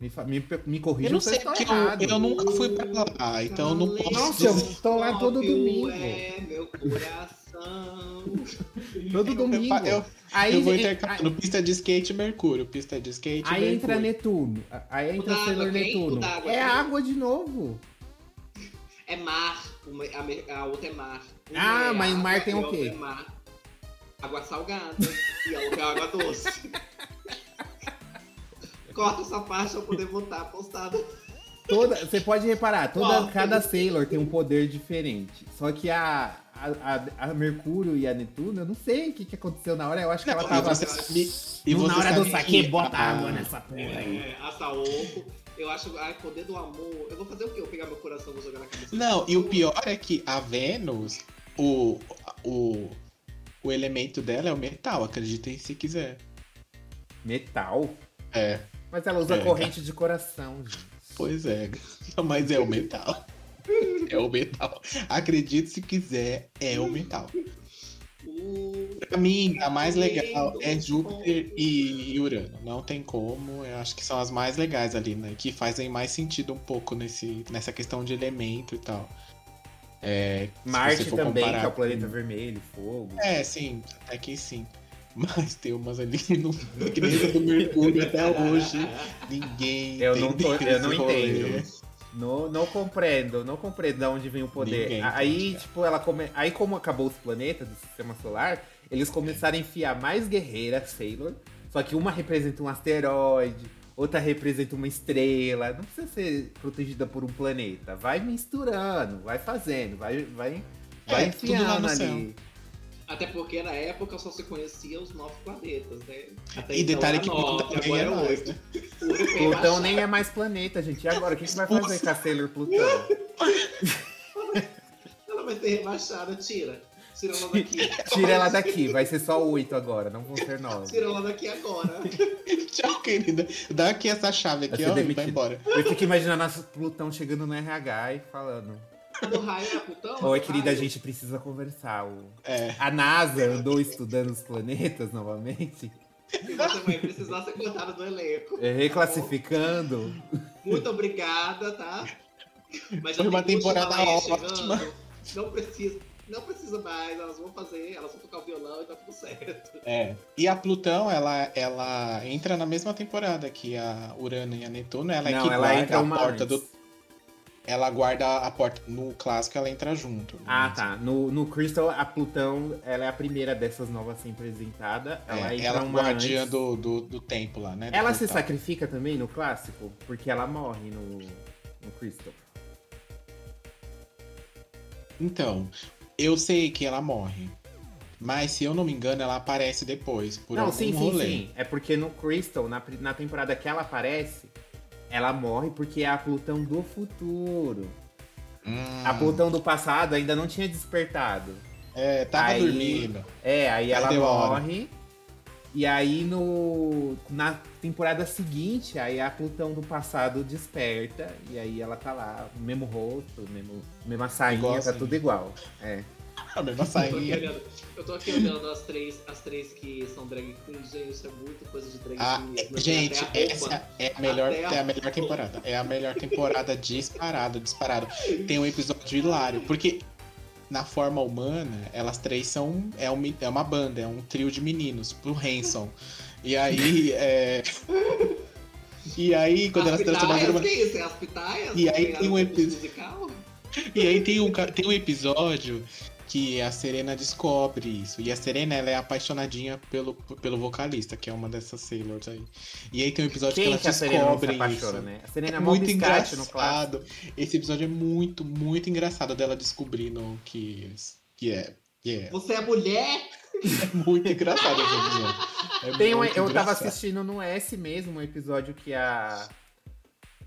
Me, me, me Eu corrija não se eu sei, estou porque errado. eu, eu nunca fui pra lá, então eu não posso Nossa, eu tô lá todo domingo. É meu coração. Todo domingo. Eu, aí, eu vou aí- intercalando pista de skate Mercúrio, pista de skate aí entra Mercúrio. Netuno. Aí entra? Netuno. O d'água É água de novo. É mar. Uma- a, a outra é mar. Uma Ah, é mas água mar tem o quê? É mar. Água salgada. e a outra é água doce. Corta essa parte pra poder botar postada. Toda, você pode reparar, toda, cada Sailor tem um poder diferente. Só que a, a, a, a Mercúrio e a Netuno, eu não sei o que, que aconteceu na hora. Eu acho que ela Não, tava. e você sabe, e na hora do sabe saque, que bota a- água nessa porra aí. É, a Saoko. Eu acho, ai, poder do amor. Eu vou fazer o quê? Eu vou pegar meu coração e vou jogar na cabeça Não, e o pior é que a Vênus, o, o, o elemento dela é o metal, acreditem se quiser. Metal. É, Mas ela usa É, corrente de coração, gente. pois é. Mas é o metal. É o metal. Acredite se quiser, é o metal. Pra mim, a mais legal é Júpiter e Urano. Não tem como. Eu acho que são as mais legais ali, né? Que fazem mais sentido um pouco nesse, nessa questão de elemento e tal. É, Marte também, que é o planeta com- vermelho, fogo. É, sim, até que sim. Mas tem umas ali que não. Que nem do Mercúrio até hoje. Ninguém. Eu não tô- eu não entendo. Não, não compreendo, não compreendo de onde vem o poder. Ninguém aí, tipo, ela come... aí como acabou os planetas do sistema solar, eles começaram a enfiar mais guerreiras Sailor, só que uma representa um asteroide, outra representa uma estrela. Não precisa ser protegida por um planeta. Vai misturando, vai fazendo, vai, vai, vai É, tudo lá enfiando no ali. Até porque na época só se conhecia os nove planetas, né? Até E detalhe era que Plutão nove, também agora é é né? Plutão nem é mais planeta, gente. E agora? O que, que vai fazer com a Sailor Plutão? Ela vai ser rebaixada, tira. Tira ela daqui. Tira ela daqui, vai ser só oito agora, não vão ser nove. Tira ela daqui agora. Tchau, querida. Dá aqui essa chave aqui, ó, e vai embora. Eu fico imaginando a Plutão chegando no RH e falando: Do raio é Plutão? Oi, querida, a gente precisa conversar. O- É. A NASA andou estudando os planetas novamente, E você vai precisar ser cortada do elenco. é, reclassificando. Muito obrigada, tá? Mas já Foi uma tem temporada ótima. chegando. Não precisa, não precisa mais, elas vão fazer, elas vão tocar o violão e tá tudo certo. É. E a Plutão, ela, ela entra na mesma temporada que a Urano e a Netuno. Ela é Não, que ela guarda entra a uma porta antes. do. Ela guarda a porta. No clássico, ela entra junto. Ah, tá. No, no Crystal, a Plutão, ela é a primeira dessas novas a ser apresentada. Ela É, entra ela é uma guardiã antes. do, do, do tempo lá, né? Ela se sacrifica também no clássico? Porque ela morre no, no Crystal. Então, eu sei que ela morre. Mas se eu não me engano, ela aparece depois. Por não, algum sim, sim, rolê. sim. É porque no Crystal, na, na temporada que ela aparece, ela morre porque é a Plutão do futuro. Hum, A Plutão do passado ainda não tinha despertado. É, tava Aí- dormindo. É, aí ela Perdeu morre. E aí no na temporada seguinte, aí a Plutão do passado desperta e aí ela tá lá, mesmo rosto, mesmo, mesma sainha, tá tudo igual. É. A mesma Eu tô, aqui sainha. olhando, eu tô aqui olhando as três, as três que são drag queens, gente, isso é muito coisa de drag Ah, queen. é- mesmo, gente, a essa é a melhor, Até é a melhor temporada. É a melhor temporada disparado, disparado. Tem um episódio hilário, porque na forma humana, elas três são é, um, é uma banda, é um trio de meninos pro Hanson. E aí, é... E aí, quando as elas transformam pitaias, numa... que isso? É as pitaias? E aí Tem um as epi- musical? E aí tem um, tem um episódio que a Serena descobre isso. E a Serena, ela é apaixonadinha pelo, pelo vocalista, que é uma dessas Sailors aí. E aí tem um episódio Quem que que ela a Serena não se descobre apaixona, isso. né? A Serena é, É muito engraçado. Esse episódio é muito, muito engraçado dela descobrindo que, que é. Que é. Você é mulher? É muito engraçado esse episódio. É Tem um, muito eu tava engraçado. assistindo no S mesmo um episódio que a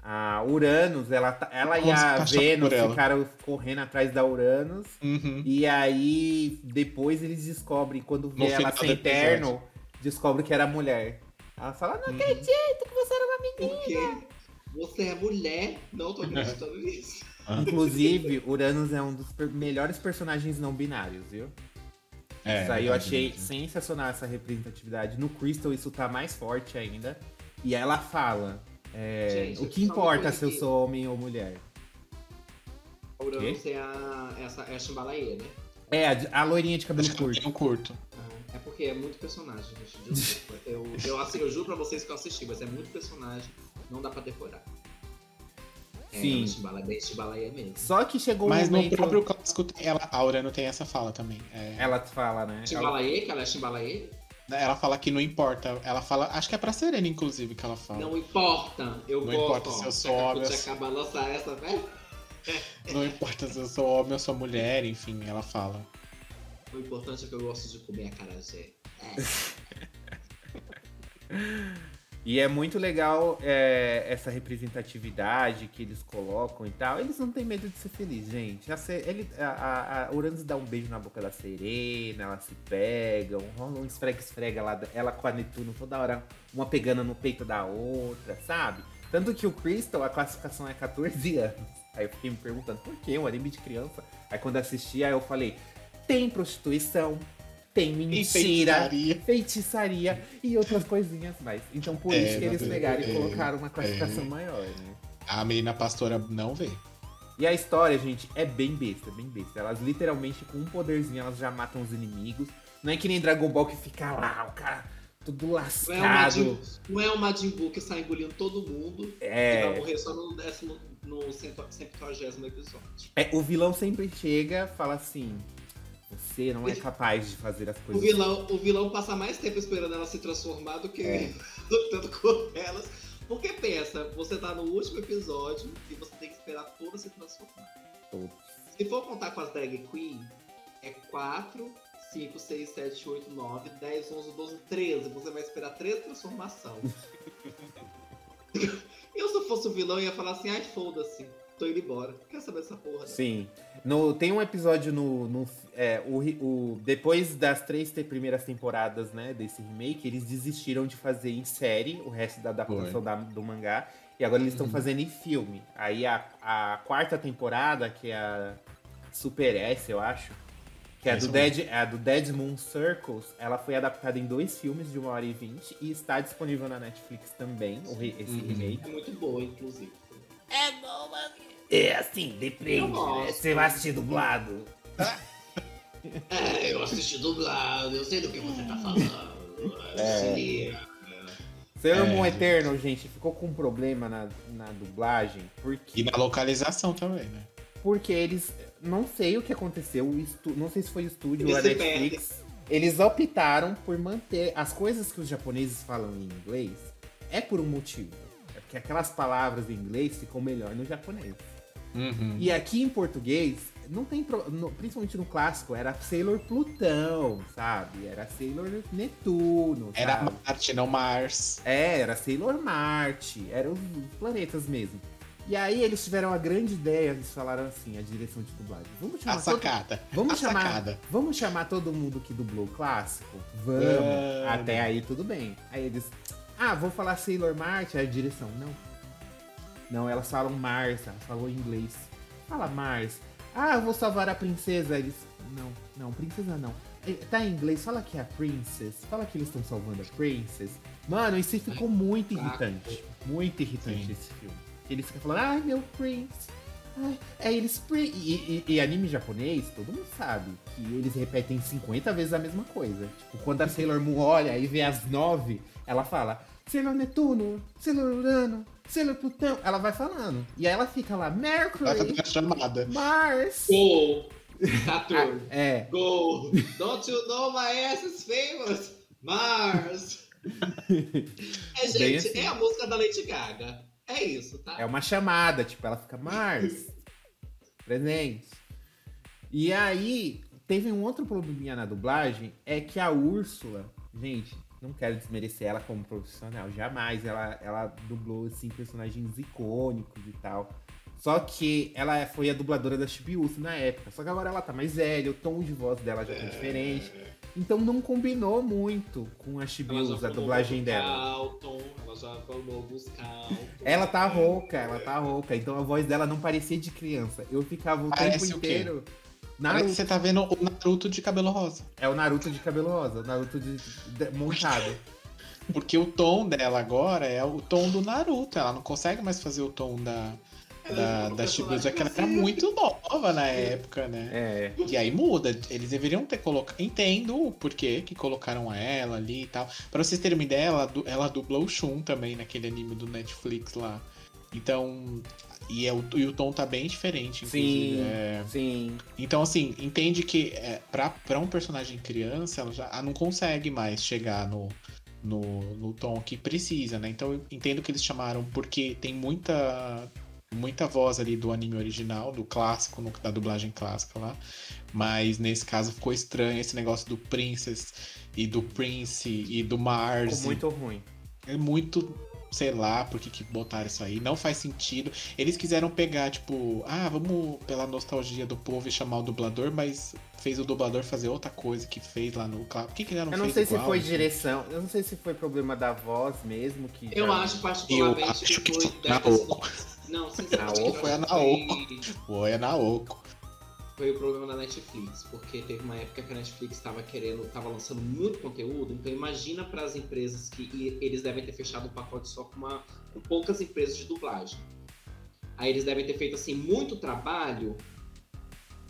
A Uranus, ela, tá- ela e Vamos a passar Vênus ficaram correndo atrás da Uranus. Uhum. E aí, depois eles descobrem, quando vê No ela final do sem episódio. terno, descobre que era mulher. Ela fala, não Uhum. acredito que você era uma menina. Porque você é mulher. Não tô acreditando nisso. Inclusive, Uranus é um dos per- melhores personagens não binários, viu? É, isso aí eu achei sensacional essa representatividade. No Crystal isso tá mais forte ainda. E ela fala, é, Gente, o que importa se eu sou homem ou mulher? Uranus é a, essa, é a Chimbalaê, né? É, a, a loirinha de cabelo curto. tenho curto. Ah, É porque é muito personagem, gente. Eu, eu, assim, eu juro pra vocês que eu assisti, mas é muito personagem. Não dá pra decorar. É, Sim. bem Chimbalaê mesmo. Só que chegou um Mas no momento... próprio clássico, ela, a Urano tem essa fala também. É, Ela fala, né? Ela- Chimbalaê, que ela é Chimbalaê? Ela fala que não importa. Ela fala, acho que é pra Serena, inclusive, que ela fala. Não importa. Eu Não gosto. importa se eu sou a homem, acaba lançar essa, né? Não importa se eu sou homem ou sou mulher, enfim, ela fala. O importante é que eu gosto de comer acarajé. E é muito legal é, essa representatividade que eles colocam e tal. Eles não têm medo de ser felizes, gente. A, ele, a, a, a dá um beijo na boca da Serena, elas se pegam, rola um esfrega-esfrega lá, ela com a Netuno toda hora, uma pegando no peito da outra, sabe? Tanto que o Crystal, a classificação é 14 anos. Aí eu fiquei me perguntando, por que um anime de criança? Aí quando assisti, aí eu falei, tem prostituição, tem mentira, feitiçaria. feitiçaria e outras coisinhas mais. Então por É, isso que eles mas é- pegaram e é, colocaram uma classificação maior, né? A menina pastora não vê. E a história, gente, é bem besta, bem besta. Elas literalmente, com um poderzinho, elas já matam os inimigos. Não é que nem Dragon Ball que fica lá, o cara tudo Não é, o lascado. Majin, não é o Majin Buu que sai engolindo todo mundo e vai É, morrer só no décimo, no cento- centagésimo episódio. é, o vilão sempre chega fala assim: Você não é capaz de fazer as O coisas. vilão, o vilão passa mais tempo esperando ela se transformar do que É. lutando com elas. Porque pensa, você tá no último episódio e você tem que esperar todas se transformar. Todos. Se for contar com as drag queen, é 4, 5, 6, 7, 8, 9, 10, 11, 12, 13. Você vai esperar 13 transformações. eu, se eu fosse o vilão, ia falar assim: ai, foda-se, tô indo embora. Quer saber dessa porra? né? Sim. No, tem um episódio no. no é, o, o- depois das três te- primeiras temporadas, né, desse remake, eles desistiram de fazer em série o resto da adaptação da- do mangá. E agora eles estão Uhum. fazendo em filme. Aí a, a quarta temporada, que é a Super S, eu acho. Que é do. Dead, é a do Dead Moon Circles, ela foi adaptada em dois filmes de 1 hora e 20 e está disponível na Netflix também, esse Uhum. remake. É muito boa, inclusive. É assim, depende, Eu gosto. né? Você vai assistir dublado. É, eu assisti dublado, eu sei do que você tá falando. É. Sailor É, Moon gente. Eterno, gente, ficou com um problema na, na dublagem, porque, E na localização também, né? porque eles. Não sei o que aconteceu, o estu- não sei se foi o estúdio ou a Netflix. Eles optaram por manter as coisas que os japoneses falam em inglês. É por um motivo. Porque aquelas palavras em inglês ficam melhor no japonês. Uhum. E aqui em português, não tem. pro- no- principalmente no clássico, era Sailor Plutão, sabe? Era Sailor Netuno. Era sabe? Marte, não Mars. É, era Sailor Marte, eram os planetas mesmo. E aí eles tiveram a grande ideia, eles falaram assim, a direção de dublagem. Vamos A chamar, todo, sacada. vamos a chamar, sacada. vamos chamar todo mundo que dublou o clássico? Vamos. Vamos. Até aí tudo bem. Aí eles, ah, vou falar Sailor Marte, a direção, não. Não, elas falam Mars, elas falam em inglês. Fala Mars. Ah, eu vou salvar a princesa. Eles, não, não, princesa não. Eh, Tá em inglês, fala que é a princess. Fala que eles estão salvando a princess. Mano, isso ficou muito irritante. Muito irritante Sim. esse filme. Eles ficam falando, ai meu prince. Ai, é eles. pri-" E, e- e anime japonês, todo mundo sabe que eles repetem 50 vezes a mesma coisa. Tipo, quando a Sailor Moon olha e vê as nove, ela fala Sailor Netuno, Sailor Urano, Sailor Plutão. Ela vai falando. E aí ela fica lá, Vai fazer Mercury, uma chamada. Mars. Go! Saturn. É, Go! Don't you know my ass is famous? Mars! É, gente, assim. é a música da Lady Gaga. É isso, tá? É uma chamada, tipo, ela fica Mars, presente. E aí, teve um outro probleminha na dublagem, é que a Úrsula, gente, não quero desmerecer ela como profissional, jamais. Ela, ela dublou, assim, personagens icônicos e tal. Só que ela foi a dubladora da Chibiusa na época. Só que agora ela tá mais velha, o tom de voz dela já tá diferente. Então não combinou muito com a já a dublagem dela. Ela já falou Calton. Ela tá rouca, ela tá rouca. Então a voz dela não parecia de criança. Eu ficava o Parece tempo o inteiro. Parece Naruto. que você tá vendo o Naruto de cabelo rosa. É o Naruto de cabelo rosa, o Naruto de, de- montado. Porque o tom dela agora é o tom do Naruto. Ela não consegue mais fazer o tom da, da, da Shibuya, que ela era muito nova na época, né? É. E aí muda. Eles deveriam ter colocado. Entendo o porquê que colocaram ela ali e tal. Pra vocês terem uma ideia, ela, ela dublou o Shun também naquele anime do Netflix lá. Então. E, é o, e o tom tá bem diferente, inclusive. Sim, É, sim. Então, assim, entende que é, pra, pra um personagem criança, ela já ela não consegue mais chegar no, no, no tom que precisa, né? Então, eu entendo que eles chamaram porque tem muita muita voz ali do anime original, do clássico, no- da dublagem clássica lá. Mas nesse caso ficou estranho esse negócio do Princess e do Prince e do Mars. Ficou muito ruim. É muito, sei lá, por que, que botaram isso aí. Não faz sentido. Eles quiseram pegar, tipo, ah, vamos pela nostalgia do povo e chamar o dublador, mas fez o dublador fazer outra coisa que fez lá no. Por que, que ele não Eu não fez sei se igual? foi direção, eu não sei se foi problema da voz mesmo. Que Eu já- acho particularmente Eu acho que que foi. sido- Naoko. Não, sinceramente, Naoko eu foi a acho que Naoko. Foi a Naoko. Foi o problema da Netflix, porque teve uma época que a Netflix estava querendo, estava lançando muito conteúdo, então imagina para as empresas que e- eles devem ter fechado um pacote só com, uma, com poucas empresas de dublagem. Aí eles devem ter feito assim muito trabalho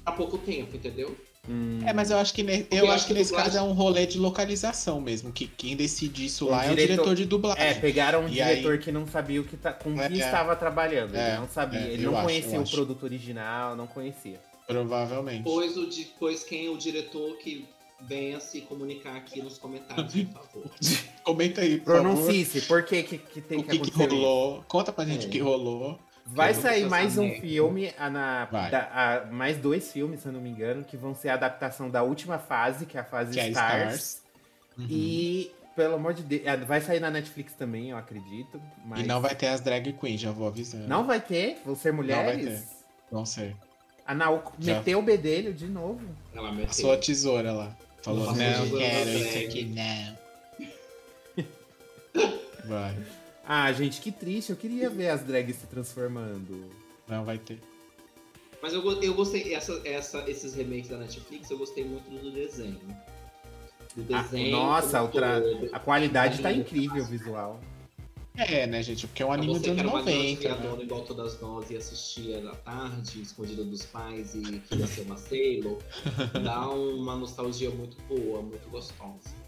há pouco tempo, entendeu? Hum, É, mas eu acho que, ne- eu eu acho que que nesse dublagem- caso é um rolê de localização mesmo. Que quem decide isso O lá é o diretor- diretor de dublagem. É, pegaram um E diretor que não sabia o que tá, com É, que é. estava trabalhando. É, ele não sabia, é, ele não acho, conhecia o acho. produto original, não conhecia. Provavelmente. Pois, o, pois quem é o diretor que venha se comunicar aqui nos comentários, por favor. Comenta aí, por favor. Pronuncie-se, por que, que, que tem O que, que, que acontecer isso? rolou? Conta pra gente É. o que rolou. Vai não sair mais um filme, a, na, Vai. da- a- mais dois filmes, se eu não me engano, que vão ser a adaptação da última fase, que é a fase Que é Stars. Stars. Uhum. E, pelo amor de Deus, é, vai sair na Netflix também, eu acredito. Mas E não vai ter as drag queens, já vou avisando. Não vai ter? Vão ser mulheres? ter. Vão ser. A Naoko Já. meteu o bedelho de novo. Ela A meteu. sua tesoura lá. Falou, Nossa, não tesoura quero isso aqui, não. Vai. Ah, gente, que triste. Eu queria ver as drags se transformando. Não vai ter. Mas eu, eu gostei, essa, essa, esses remakes da Netflix, eu gostei muito do desenho. Do Ah, desenho. nossa, como o tra- todo. A qualidade tá Anime incrível, o visual. É, né, gente? Porque é um anime dos anos era uma grande 90. né? igual todas nós e assistia à tarde, escondida dos pais e queria ser uma Sailor, dá uma nostalgia muito boa, muito gostosa.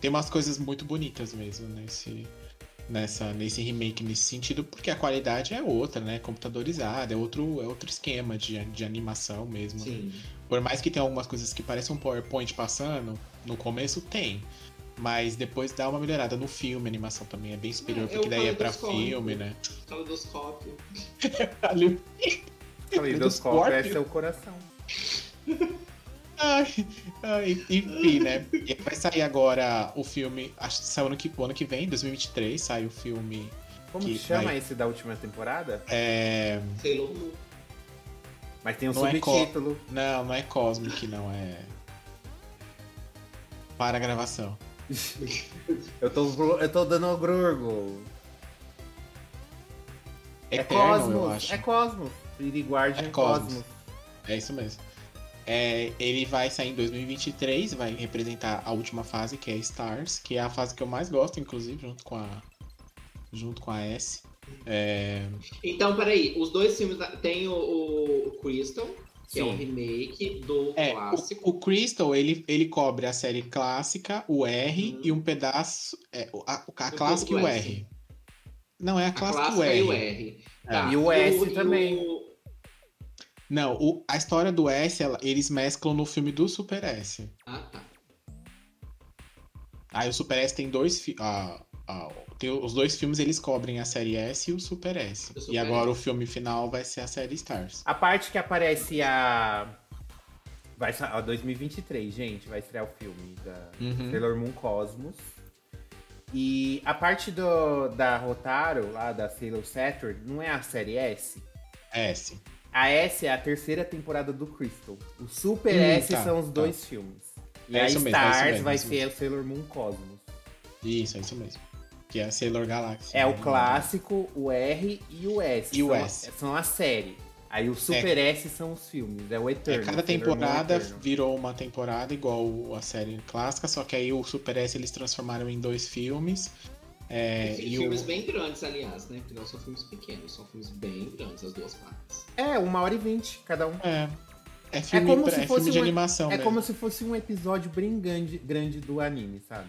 Tem umas coisas muito bonitas mesmo nesse, nessa, nesse remake nesse sentido, porque a qualidade é outra, né? Computadorizada, é outro, é outro esquema de, de animação mesmo. Sim. Por mais que tenha algumas coisas que parecem um PowerPoint passando, no começo tem. Mas depois dá uma melhorada no filme, a animação também é bem superior, É, porque daí é pra filme, né? Caleidoscópio. Caleidoscópio é seu coração. Ai, ai, enfim, né? E vai sair agora o filme, acho que saiu ano que, o ano que vem, 2023, sai o filme. Como Que chama vai- esse da última temporada? É... Sailor Moon. Mas tem um Não é subtítulo. Não, não é Cosmic, não, é. Para a gravação. Eu tô, eu tô dando grurgo. É eu Cosmos. acho. É Cosmos. Pretty Guardian É é Cosmos. Cosmos. É isso mesmo. É, ele vai sair em 2023, vai representar a última fase, que é Stars, que é a fase que eu mais gosto, inclusive, junto com a, junto com a S. É, Então, peraí, os dois filmes tem o, o- o Crystal, que é Sim. o remake do é, clássico. o, o Crystal, ele, ele cobre a série clássica, o R Uhum. e um pedaço. É, a, a clássica e o S. R. Não, é a A clássica, clássica e o R. É. Tá, E o S e também. o- Não, o- a história do S, ela- eles mesclam no filme do Super S. Ah, tá. Aí o Super S tem dois ah, ah, os dois filmes eles cobrem a série S e o Super S. O Super e agora S. o filme final vai ser a série Stars. A parte que aparece a. Vai ó, 2023, gente, vai estrear o filme da Uhum. Sailor Moon Cosmos. E a parte do, da Rotaro, lá da Sailor Saturn, não é a série S? S. A S é a terceira temporada do Crystal. O Super Hum, S tá, são os tá. dois filmes. E É a isso mesmo, é Stars mesmo, vai ser o Sailor Moon Cosmos. Isso, é isso mesmo. Que é a Sailor Galaxy. É o clássico, o R e o S. E o S. São a série. Aí o Super S são os filmes, é o É, Eterno. cada Sailor Moon temporada Eterno. virou uma temporada igual a série clássica, só que aí o Super S eles transformaram em dois filmes. É, e o... filmes bem grandes, aliás, né? Porque não são filmes pequenos, são filmes bem grandes, as duas partes. É, uma hora e vinte cada um. É, é filme, como pra- se é fosse filme de uma- animação É mesmo. como se fosse um episódio bem grande, grande do anime, sabe?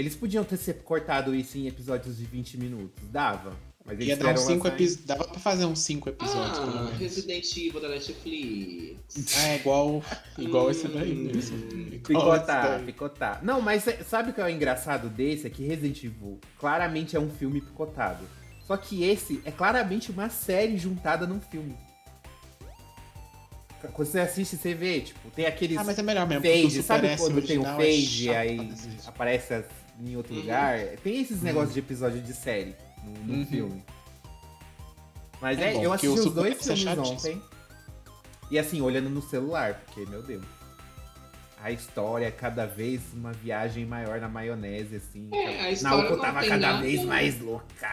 Eles podiam ter se- cortado isso em episódios de 20 minutos, dava. Mas eles Ia dar uns cinco episódios. Dava pra fazer uns cinco episódios, pelo Ah, menos. Resident Evil da Netflix. É igual, igual esse daí Hum. mesmo. Picotar, daí. picotar. Não, mas é- sabe o que é o engraçado desse? É que Resident Evil claramente é um filme picotado. Só que esse é claramente uma série juntada num filme. Quando você assiste, você vê, tipo, tem aqueles Ah, mas é melhor mesmo. fade, sabe quando tem um é fade e chato aí aparece as- em outro Uhum. lugar? Tem esses negócios de episódio de série no, no Uhum. filme. Mas É é, bom, eu assisti os dois é filmes ontem. E assim, olhando no celular, porque, meu Deus. A história é cada vez uma viagem maior na maionese, assim. É, a história Naoko não tava tem cada nada- vez mais louca.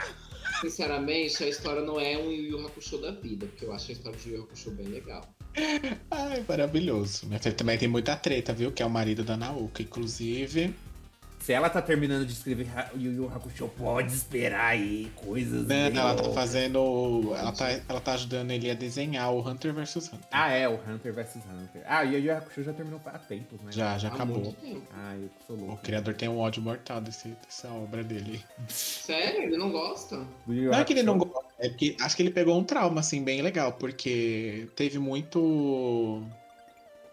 Sinceramente, a história não é um Yu Yu Hakusho da vida, porque eu acho a história de Yu Yu Hakusho bem legal. Ai, maravilhoso. Minha filha também tem muita treta, viu? Que é o marido da Naoka, inclusive. Se ela tá terminando de escrever Yu Yu Hakusho, pode esperar aí coisas Não, bem não, ela tá fazendo. Ela tá, ela tá ajudando ele a desenhar o Hunter vs Hunter. Ah, é, o Hunter vs Hunter. Ah, o Yu Yu Hakusho já terminou há tempos, né? Já, já Há acabou. muito. Ah, eu sou louco. O criador tem um ódio mortal desse, dessa obra dele. Sério? Ele não gosta? Do Yu Yu Não é que ele não gosta, é que acho que ele pegou um trauma, assim, bem legal, porque teve muito.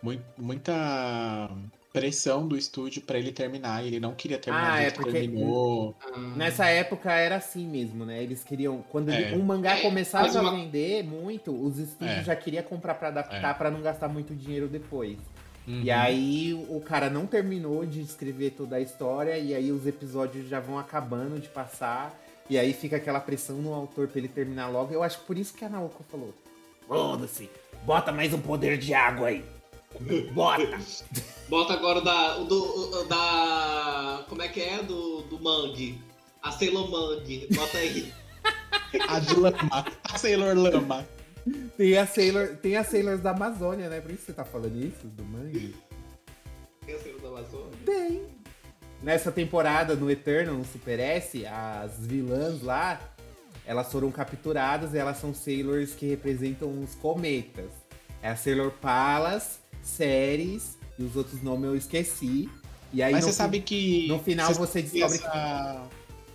mui- muita pressão do estúdio pra ele terminar, e ele não queria terminar Ah, é porque- terminou. Ah, Nessa época era assim mesmo, né? Eles queriam. Quando É. um mangá É, começava mas a uma- vender muito, os estúdios É. já queriam comprar pra adaptar É. pra não gastar muito dinheiro depois. Uhum. E aí o cara não terminou de escrever toda a história, e aí os episódios já vão acabando de passar. E aí fica aquela pressão no autor pra ele terminar logo. Eu acho que por isso que a Naoko falou: Foda-se, bota mais um poder de água aí. Bota! Bota agora o da. Do, da. Como é que é? Do, do Mangue. A Sailor Mangue. Bota aí. A de Lama, a Sailor Lama. Tem a Sailor, tem as Sailors da Amazônia, né? Por isso que você tá falando isso, do mangue. Tem a Sailor da Amazônia? Tem. Nessa temporada, no Eternal, no Super S, as vilãs lá, elas foram capturadas e elas são Sailors que representam os cometas. É a Sailor Palas, Ceres e os outros nomes eu esqueci. E aí Mas no, você sabe que. no final você que descobre que... essa,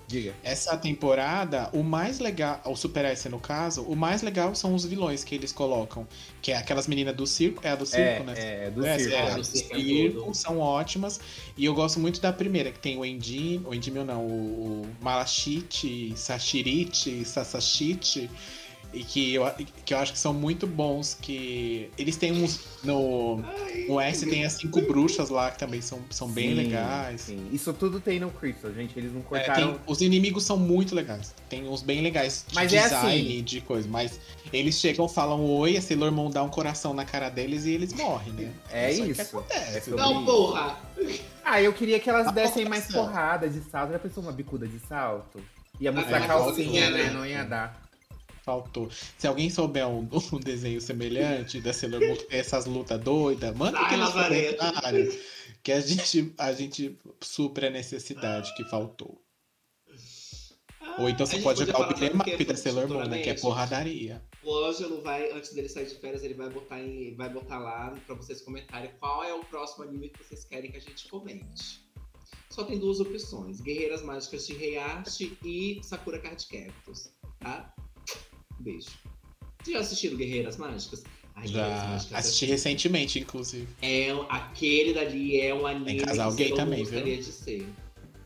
Diga. essa temporada, o mais legal, o Super S no caso, o mais legal são os vilões que eles colocam. Que é aquelas meninas do circo, é a do circo, É, né? é, do É, circo. é, É, a do do circo circo todo. são ótimas. E eu gosto muito da primeira, que tem o Endim, o Endim não, o, o Malachite, Sashirite, Sasashite. E que eu, que eu acho que são muito bons, que eles têm uns. No, no S tem as cinco bruxas lá, que também são, são bem Sim, legais. sim. Isso tudo tem no Crystal, gente. Eles não É, cortaram. tem- os inimigos são muito legais. Tem uns bem legais de Mas é design, assim. de coisa. Mas eles chegam, falam oi, a Sailor Moon dá um coração na cara deles e eles morrem, né? É Isso aí isso. que acontece. É Não, porra! Ah, eu queria que elas Tá dessem mais porrada de salto. Já pensou uma bicuda de salto? Ia mostrar é, calcinha, né? né? Não ia dar. Faltou. Se alguém souber um, um desenho semelhante da Sailor Moon essas lutas doidas, manda aqui nos comentários. Que a gente, a gente supre a necessidade que faltou. Ou então você pode jogar o quê? da Sailor Moon, né? Que é porradaria. O Ângelo vai, antes dele sair de férias, ele vai botar, em, vai botar lá pra vocês comentarem qual é o próximo anime que vocês querem que a gente comente. Só tem duas opções: Guerreiras Mágicas de Heihachi e Sakura Card Captors, tá? Beijo. Vocês já assistiram Guerreiras Mágicas? Ai, Guerreiras Já Mágicas assisti recentemente, inclusive. É, aquele dali é um anime casal que gay também, viu? gostaria de ser.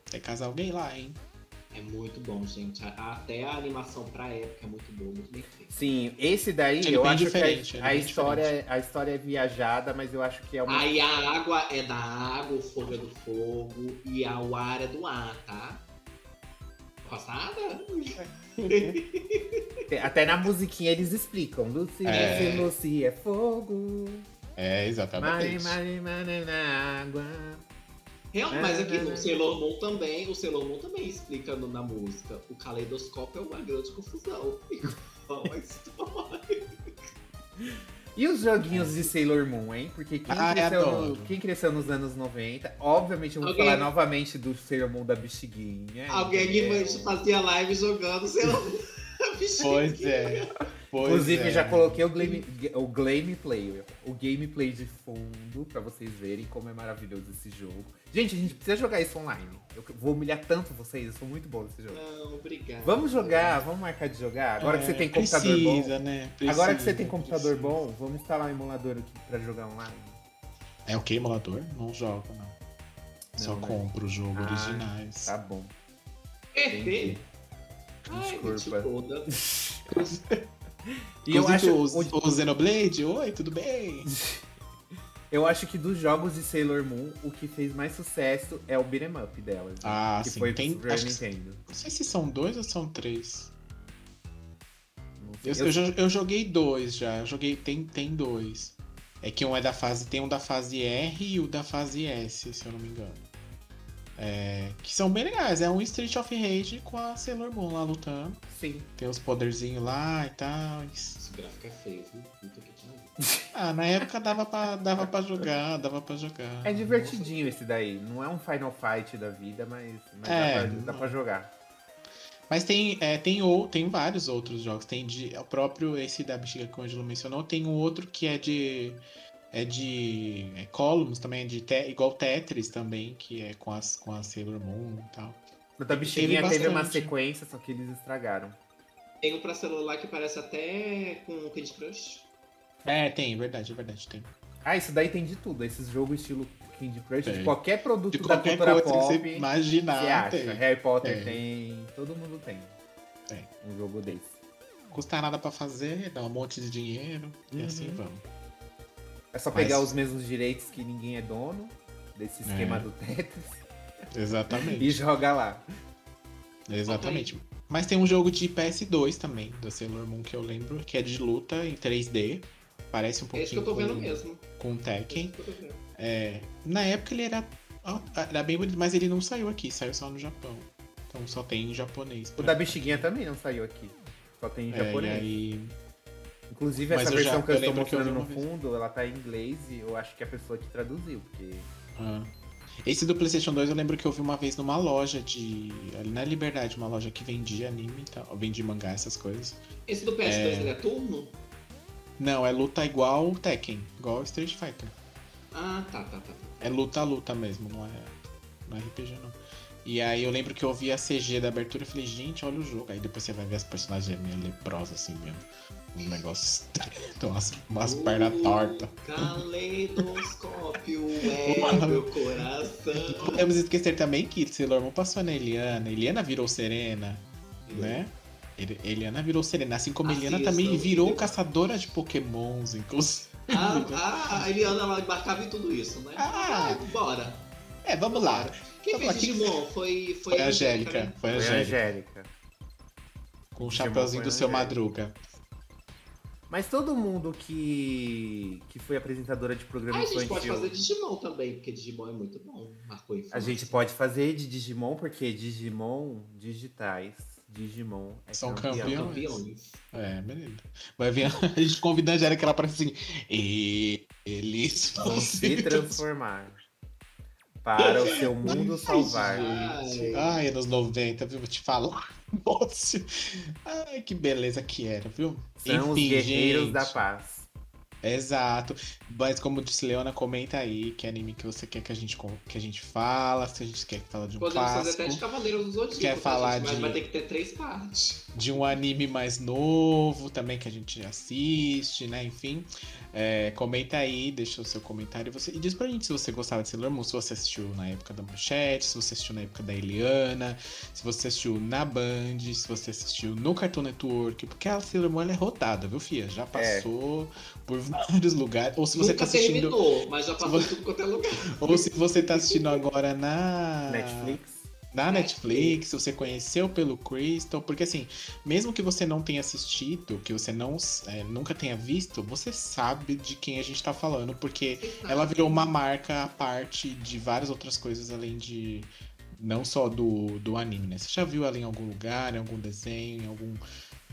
Tem casal gay lá, hein? É muito bom, gente. A- Até a animação pra época é muito boa, muito bem feita. Sim, esse daí Ele é eu bem acho diferente, que a, é a bem história, a história é viajada, mas eu acho que é uma. Aí a água é da água, o fogo é do fogo e a- o ar é do ar, tá? Passada? Até na musiquinha eles explicam. Lucy, É. Lucy, Lucy é fogo. É, exatamente. mare, mare na água. Real, mas aqui É, é, é. no Sailor Moon também, o Sailor Moon também explica no- na música. O caleidoscópio é uma grande confusão. Igual a história. E os joguinhos de Sailor Moon, hein? Porque quem, Ah, cresceu, no- quem cresceu nos anos 90, obviamente eu vou Alguém- falar novamente do Sailor Moon da bexiguinha. Alguém entendeu? que fazia live jogando Sailor Moon. Pois é. Pois Inclusive, é. já coloquei o, game, o gameplay, o gameplay de fundo pra vocês verem como é maravilhoso esse jogo. Gente, a gente precisa jogar isso online. Eu vou humilhar tanto vocês, eu sou muito bom nesse jogo. Não, obrigado. Vamos jogar, vamos marcar de jogar. Agora que É, você tem computador precisa, bom. né? Agora que você Precisa, tem computador precisa. bom, vamos instalar um emulador aqui pra jogar online. É o que, emulador? Não jogo, não. Só Não, né? compro o jogo Ah, originais. Tá bom. Perfeito. Ai, Desculpa. toda. E eu acho, o, o Xenoblade, oi, tudo bem? eu acho que dos jogos de Sailor Moon, o que fez mais sucesso é o beat'em up delas. né? Ah, que sim, foi tem- Super acho que- Nintendo. Não sei se são dois ou são três. Eu, eu já- eu joguei dois já. Eu joguei. Tem, tem dois. É que um é da fase. Tem um da fase R e o da fase S, se eu não me engano. É, que são bem legais. É um Street of Rage com a Sailor Moon lá lutando. Sim. Tem os poderzinhos lá e tal. Esse gráfico é feio, viu? Ah, na época dava pra, dava pra jogar, dava pra jogar. É divertidinho esse daí. Não é um Final Fight da vida, mas, mas É, dá, pra, dá pra jogar. Mas tem, é, tem, ou, tem vários outros jogos. Tem de, o próprio esse da bexiga que o Angelo mencionou. Tem um outro que é de. É de. É Columns também, é de te- igual Tetris também, que é com, as, com a Sailor Moon e tal. O da bexiguinha Teve teve uma sequência, só que eles estragaram. Tem um pra celular que parece até com Candy Crush. É, tem, é verdade, é verdade, tem. Ah, isso daí tem de tudo. Esses jogos estilo Candy Crush, de Tem. qualquer produto De da qualquer cultura coisa pop, que você você imaginar, acha. tem. Harry Potter Tem. tem, todo mundo tem. Tem. Um jogo desse. Custa nada pra fazer, dá um monte de dinheiro e Uhum. assim vamos. É só Mas- pegar os mesmos direitos que ninguém é dono, desse esquema É. do Tetris, Exatamente. e joga lá. Exatamente. Mas tem um jogo de PS2 também, da Sailor Moon, que eu lembro, que é de luta em 3D. Parece um É pouquinho isso que eu tô vendo com, mesmo. com É Tekken. É, na época ele era, era bem bonito, mas ele não saiu aqui, saiu só no Japão. Então só tem em japonês. O da bexiguinha também não saiu aqui. Só tem em é, japonês. E aí, Inclusive, essa eu já- versão que eu, eu estou lembro que eu mostrando vi no uma vez. fundo, ela tá em inglês e eu acho que é a pessoa que traduziu, porque. ah. Esse do PlayStation 2 eu lembro que eu vi uma vez numa loja de. Ali na Liberdade, uma loja que vendia anime e tal. Vendia mangá, essas coisas. Esse do PS2 É. ele é turno? Não, é luta igual o Tekken, igual o Street Fighter. Ah, tá, tá, tá. tá. É luta-luta mesmo, não é, não é RPG não. E aí eu lembro que eu vi a CG da abertura e falei, gente, olha o jogo. Aí depois você vai ver as personagens meio leprosas assim mesmo. Um negócio. Tem umas, umas pernas tortas. Caleidoscópio é Mano. meu coração. Podemos esquecer também que Sailor Moon passou na Eliana. Eliana virou Serena, né? Eliana virou Serena. Assim como Assim, Eliana eu também virou caçadora de pokémons, inclusive. Ah, ah, a Eliana ela embarcava em tudo isso, né? Ah. Ah, bora. É, vamos lá. Quem Vamos lá, fez Digimon? Foi, foi, Foi a Angélica. né? Foi a Foi a Angélica. Angélica. Com o chapeuzinho do a seu Angélica. Madruga. Mas todo mundo que, que foi apresentadora de programa Ah, a gente pode infantil. fazer Digimon também, porque Digimon é muito bom. Marcou infância. A gente pode fazer de Digimon, porque Digimon digitais, Digimon é São campeão. campeões. Campeões. É, beleza. Vai vir a gente convida a Angélica, ela aparece assim. E eles vão se transformar. Para o seu mundo salvar. Ai, Ai, anos 90, viu? Vou te falar. Nossa. Ai, que beleza que era, viu? São os guerreiros gente. da paz. Exato. Mas como disse Leona, comenta aí que anime que você quer que a gente, que a gente fala, se a gente quer que fala de um Podemos fazer clássico, até de Cavaleiro do Zodíaco. Quer falar gente? Mas de- vai ter que ter três partes. de um anime mais novo também que a gente assiste, né? Enfim, é, comenta aí, deixa o seu comentário e, você, e diz pra gente se você gostava de Sailor Moon, se você assistiu na época da Manchete, se você assistiu na época da Eliana, se você assistiu na Band, se você assistiu no Cartoon Network, porque a Sailor Moon ela é rodada, viu, Fia? Já passou por vários lugares, ou se você Nunca tá assistindo... terminou, mas já passou Se tudo quanto é lugar. Ou se você tá assistindo agora na Netflix. Na Netflix, se você conheceu pelo Crystal, porque assim, mesmo que você não tenha assistido, que você não é, nunca tenha visto, você sabe de quem a gente tá falando, porque ela virou uma marca à parte de várias outras coisas além de não só do, do anime, né? Você já viu ela em algum lugar, em algum desenho, em algum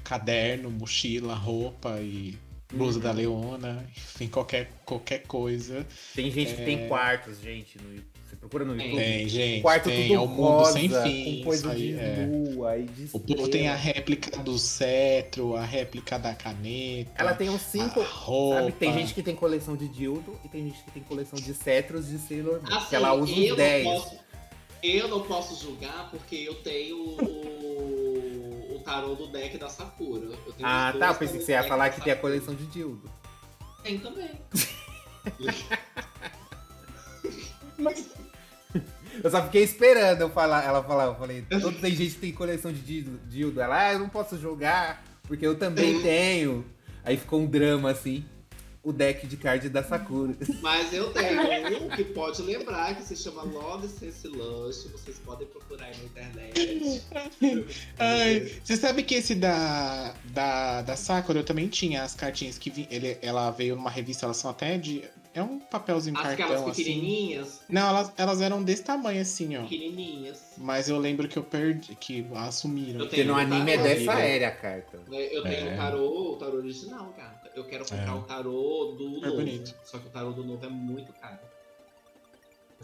caderno, mochila, roupa e blusa Uhum. da Leona, enfim, qualquer, qualquer coisa. Tem gente que É. tem quartos, gente. no- você procura no YouTube. Tem, gente, quarto tem, tudo é o mundo rosa, sem fim. com coisa aí, de é. lua e de O povo tem a réplica do cetro, a réplica da caneta. Ela tem uns cinco. a roupa. Sabe, tem gente que tem coleção de dildo e tem gente que tem coleção de cetros de Sailor Moon. Assim, que ela usa uns 10. Não posso, eu não posso julgar porque eu tenho o, o tarô do deck da Sakura. Eu tenho Ah, os tá. Eu pensei que você ia falar que tem a coleção de dildo. Tem também. Eu só fiquei esperando eu falar, ela falar. Eu falei, todo tem gente que tem coleção de dildo. dildo. Ela, ah, eu não posso jogar, porque eu também tenho. Aí ficou um drama assim. O deck de card da Sakura. Mas eu tenho um que pode lembrar que se chama Love Sense Lush. Vocês podem procurar aí na internet. Ai, você sabe que esse da, da, da Sakura eu também tinha as cartinhas que vi, ele, ela veio numa revista, elas são até de. É um papelzinho Aquelas cartão assim. pequenininhas, Não, elas, elas eram desse tamanho assim, ó. pequenininhas. Mas eu lembro que eu perdi, que assumiram. Eu Porque tenho no um anime é dessa era a carta. Eu tenho É. o tarô, o tarô original, cara. Eu quero comprar É. o tarô do É novo. bonito. Só que o tarô do novo é muito caro.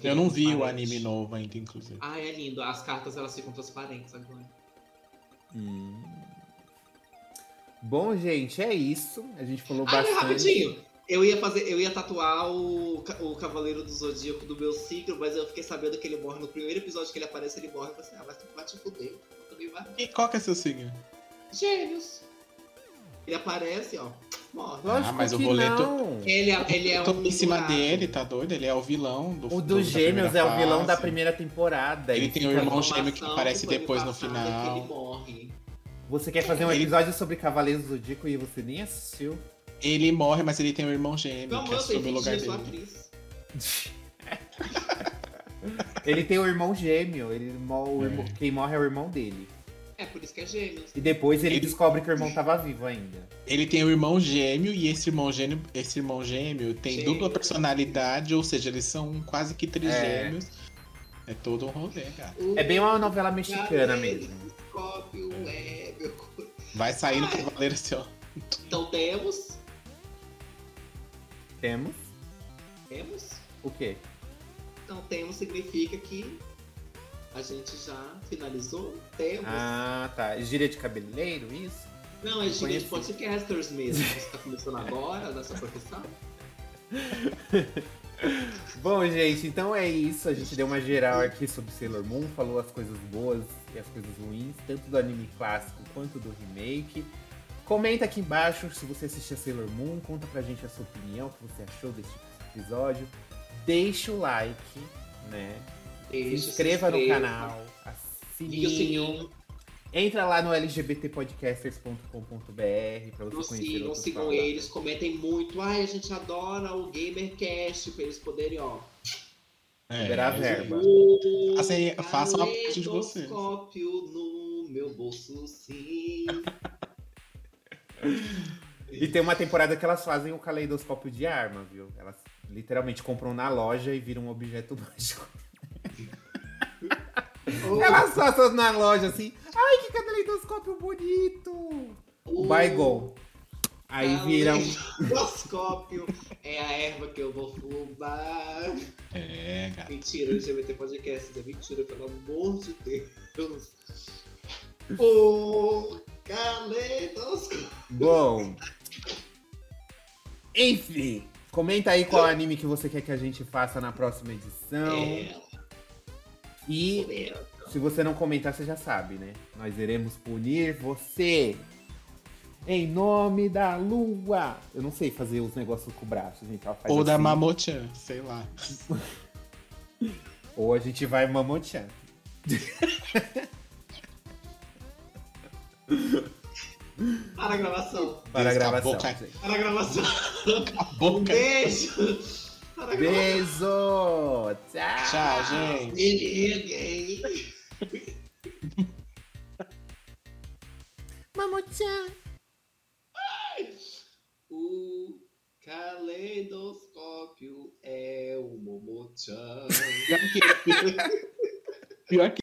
Eu não vi o anime novo ainda, inclusive. Ah, é lindo. As cartas elas ficam transparentes agora. Hum. Bom, gente, é isso. A gente falou Ah, bastante. rapidinho. Eu ia fazer, eu ia tatuar o, o Cavaleiro do Zodíaco do meu ciclo, mas eu fiquei sabendo que ele morre no primeiro episódio que ele aparece, ele morre. Eu falei assim, ah, vai, vai te fuder. Eu também vai. E qual que é seu signo? Gêmeos. Ele aparece, ó, morre. Lógico Ah, mas o que boleto- não. Ele, é- ele é Eu tô um em cima dele, tá doido? Ele é o vilão do O do- dos da gêmeos é o vilão da primeira temporada. Ele tem o irmão gêmeo que aparece me depois no final. Que ele morre. Você quer fazer um Ele- episódio sobre Cavaleiros do Zodíaco e você nem assistiu? Ele morre, mas ele tem um irmão gêmeo Não, que sei assume o lugar dele. atriz. Ele tem o irmão gêmeo. Ele, o É. irmão- quem morre é o irmão dele. É por isso que é gêmeos. E depois ele, Ele- descobre que o irmão tava vivo ainda. Ele tem um irmão gêmeo e esse irmão gêmeo, esse irmão gêmeo tem Gêmeo. dupla personalidade, ou seja, eles são quase que trigêmeos. É, todo um rolê, cara. É bem uma novela mexicana mesmo. É, meu Vai sair no Ai. Cavaleiro assim, ó. Então temos. Temos Temos. o quê? Então temos significa que a gente já finalizou. Temos. Ah, tá. Gíria de cabeleireiro, isso? Não, é gíria de podcasters mesmo. Você tá começando agora nessa profissão? Bom, gente, então é isso. A gente deu uma geral aqui sobre Sailor Moon, falou as coisas boas e as coisas ruins, tanto do anime clássico quanto do remake. Comenta aqui embaixo se você assistiu a Sailor Moon, conta pra gente a sua opinião, o que você achou desse episódio. Deixa o like, né? Deixa, se inscreva no inscreva, canal, Liga o sininho. Entra lá no lgbtpodcasters.com.br pra você Nos conhecer sigam, outros sigam eles, comentem muito. Ai, a gente adora o GamerCast pra eles poderem, ó. Liberar É, verba. Assim, façam a parte de vocês. no meu bolso, sim. E tem uma temporada que elas fazem o caleidoscópio de arma, viu? Elas literalmente compram na loja e viram um objeto mágico. Elas passam na loja assim, ai que caleidoscópio bonito! O Baigon. Aí viram. Caleidoscópio é a erva que eu vou fumar. É, cara. Mentira, o LGBT Podcast é mentira, pelo amor de Deus. O caleidoscópio. Bom. Enfim, comenta aí qual anime que você quer que a gente faça na próxima edição. É, E se você não comentar, você já sabe, né? Nós iremos punir você. Em nome da lua. Eu não sei fazer os negócios com o braço, gente. Ela faz Ou da assim. Mamochan, sei lá. Ou a gente vai mamotear. Para a gravação. Para a gravação. Para a gravação. Acabou, Um beijo. Para. Beijo! Tchau! Tchau, gente. Me liguem. Mamochan! O caleidoscópio é o Momochan. Pior que, pior que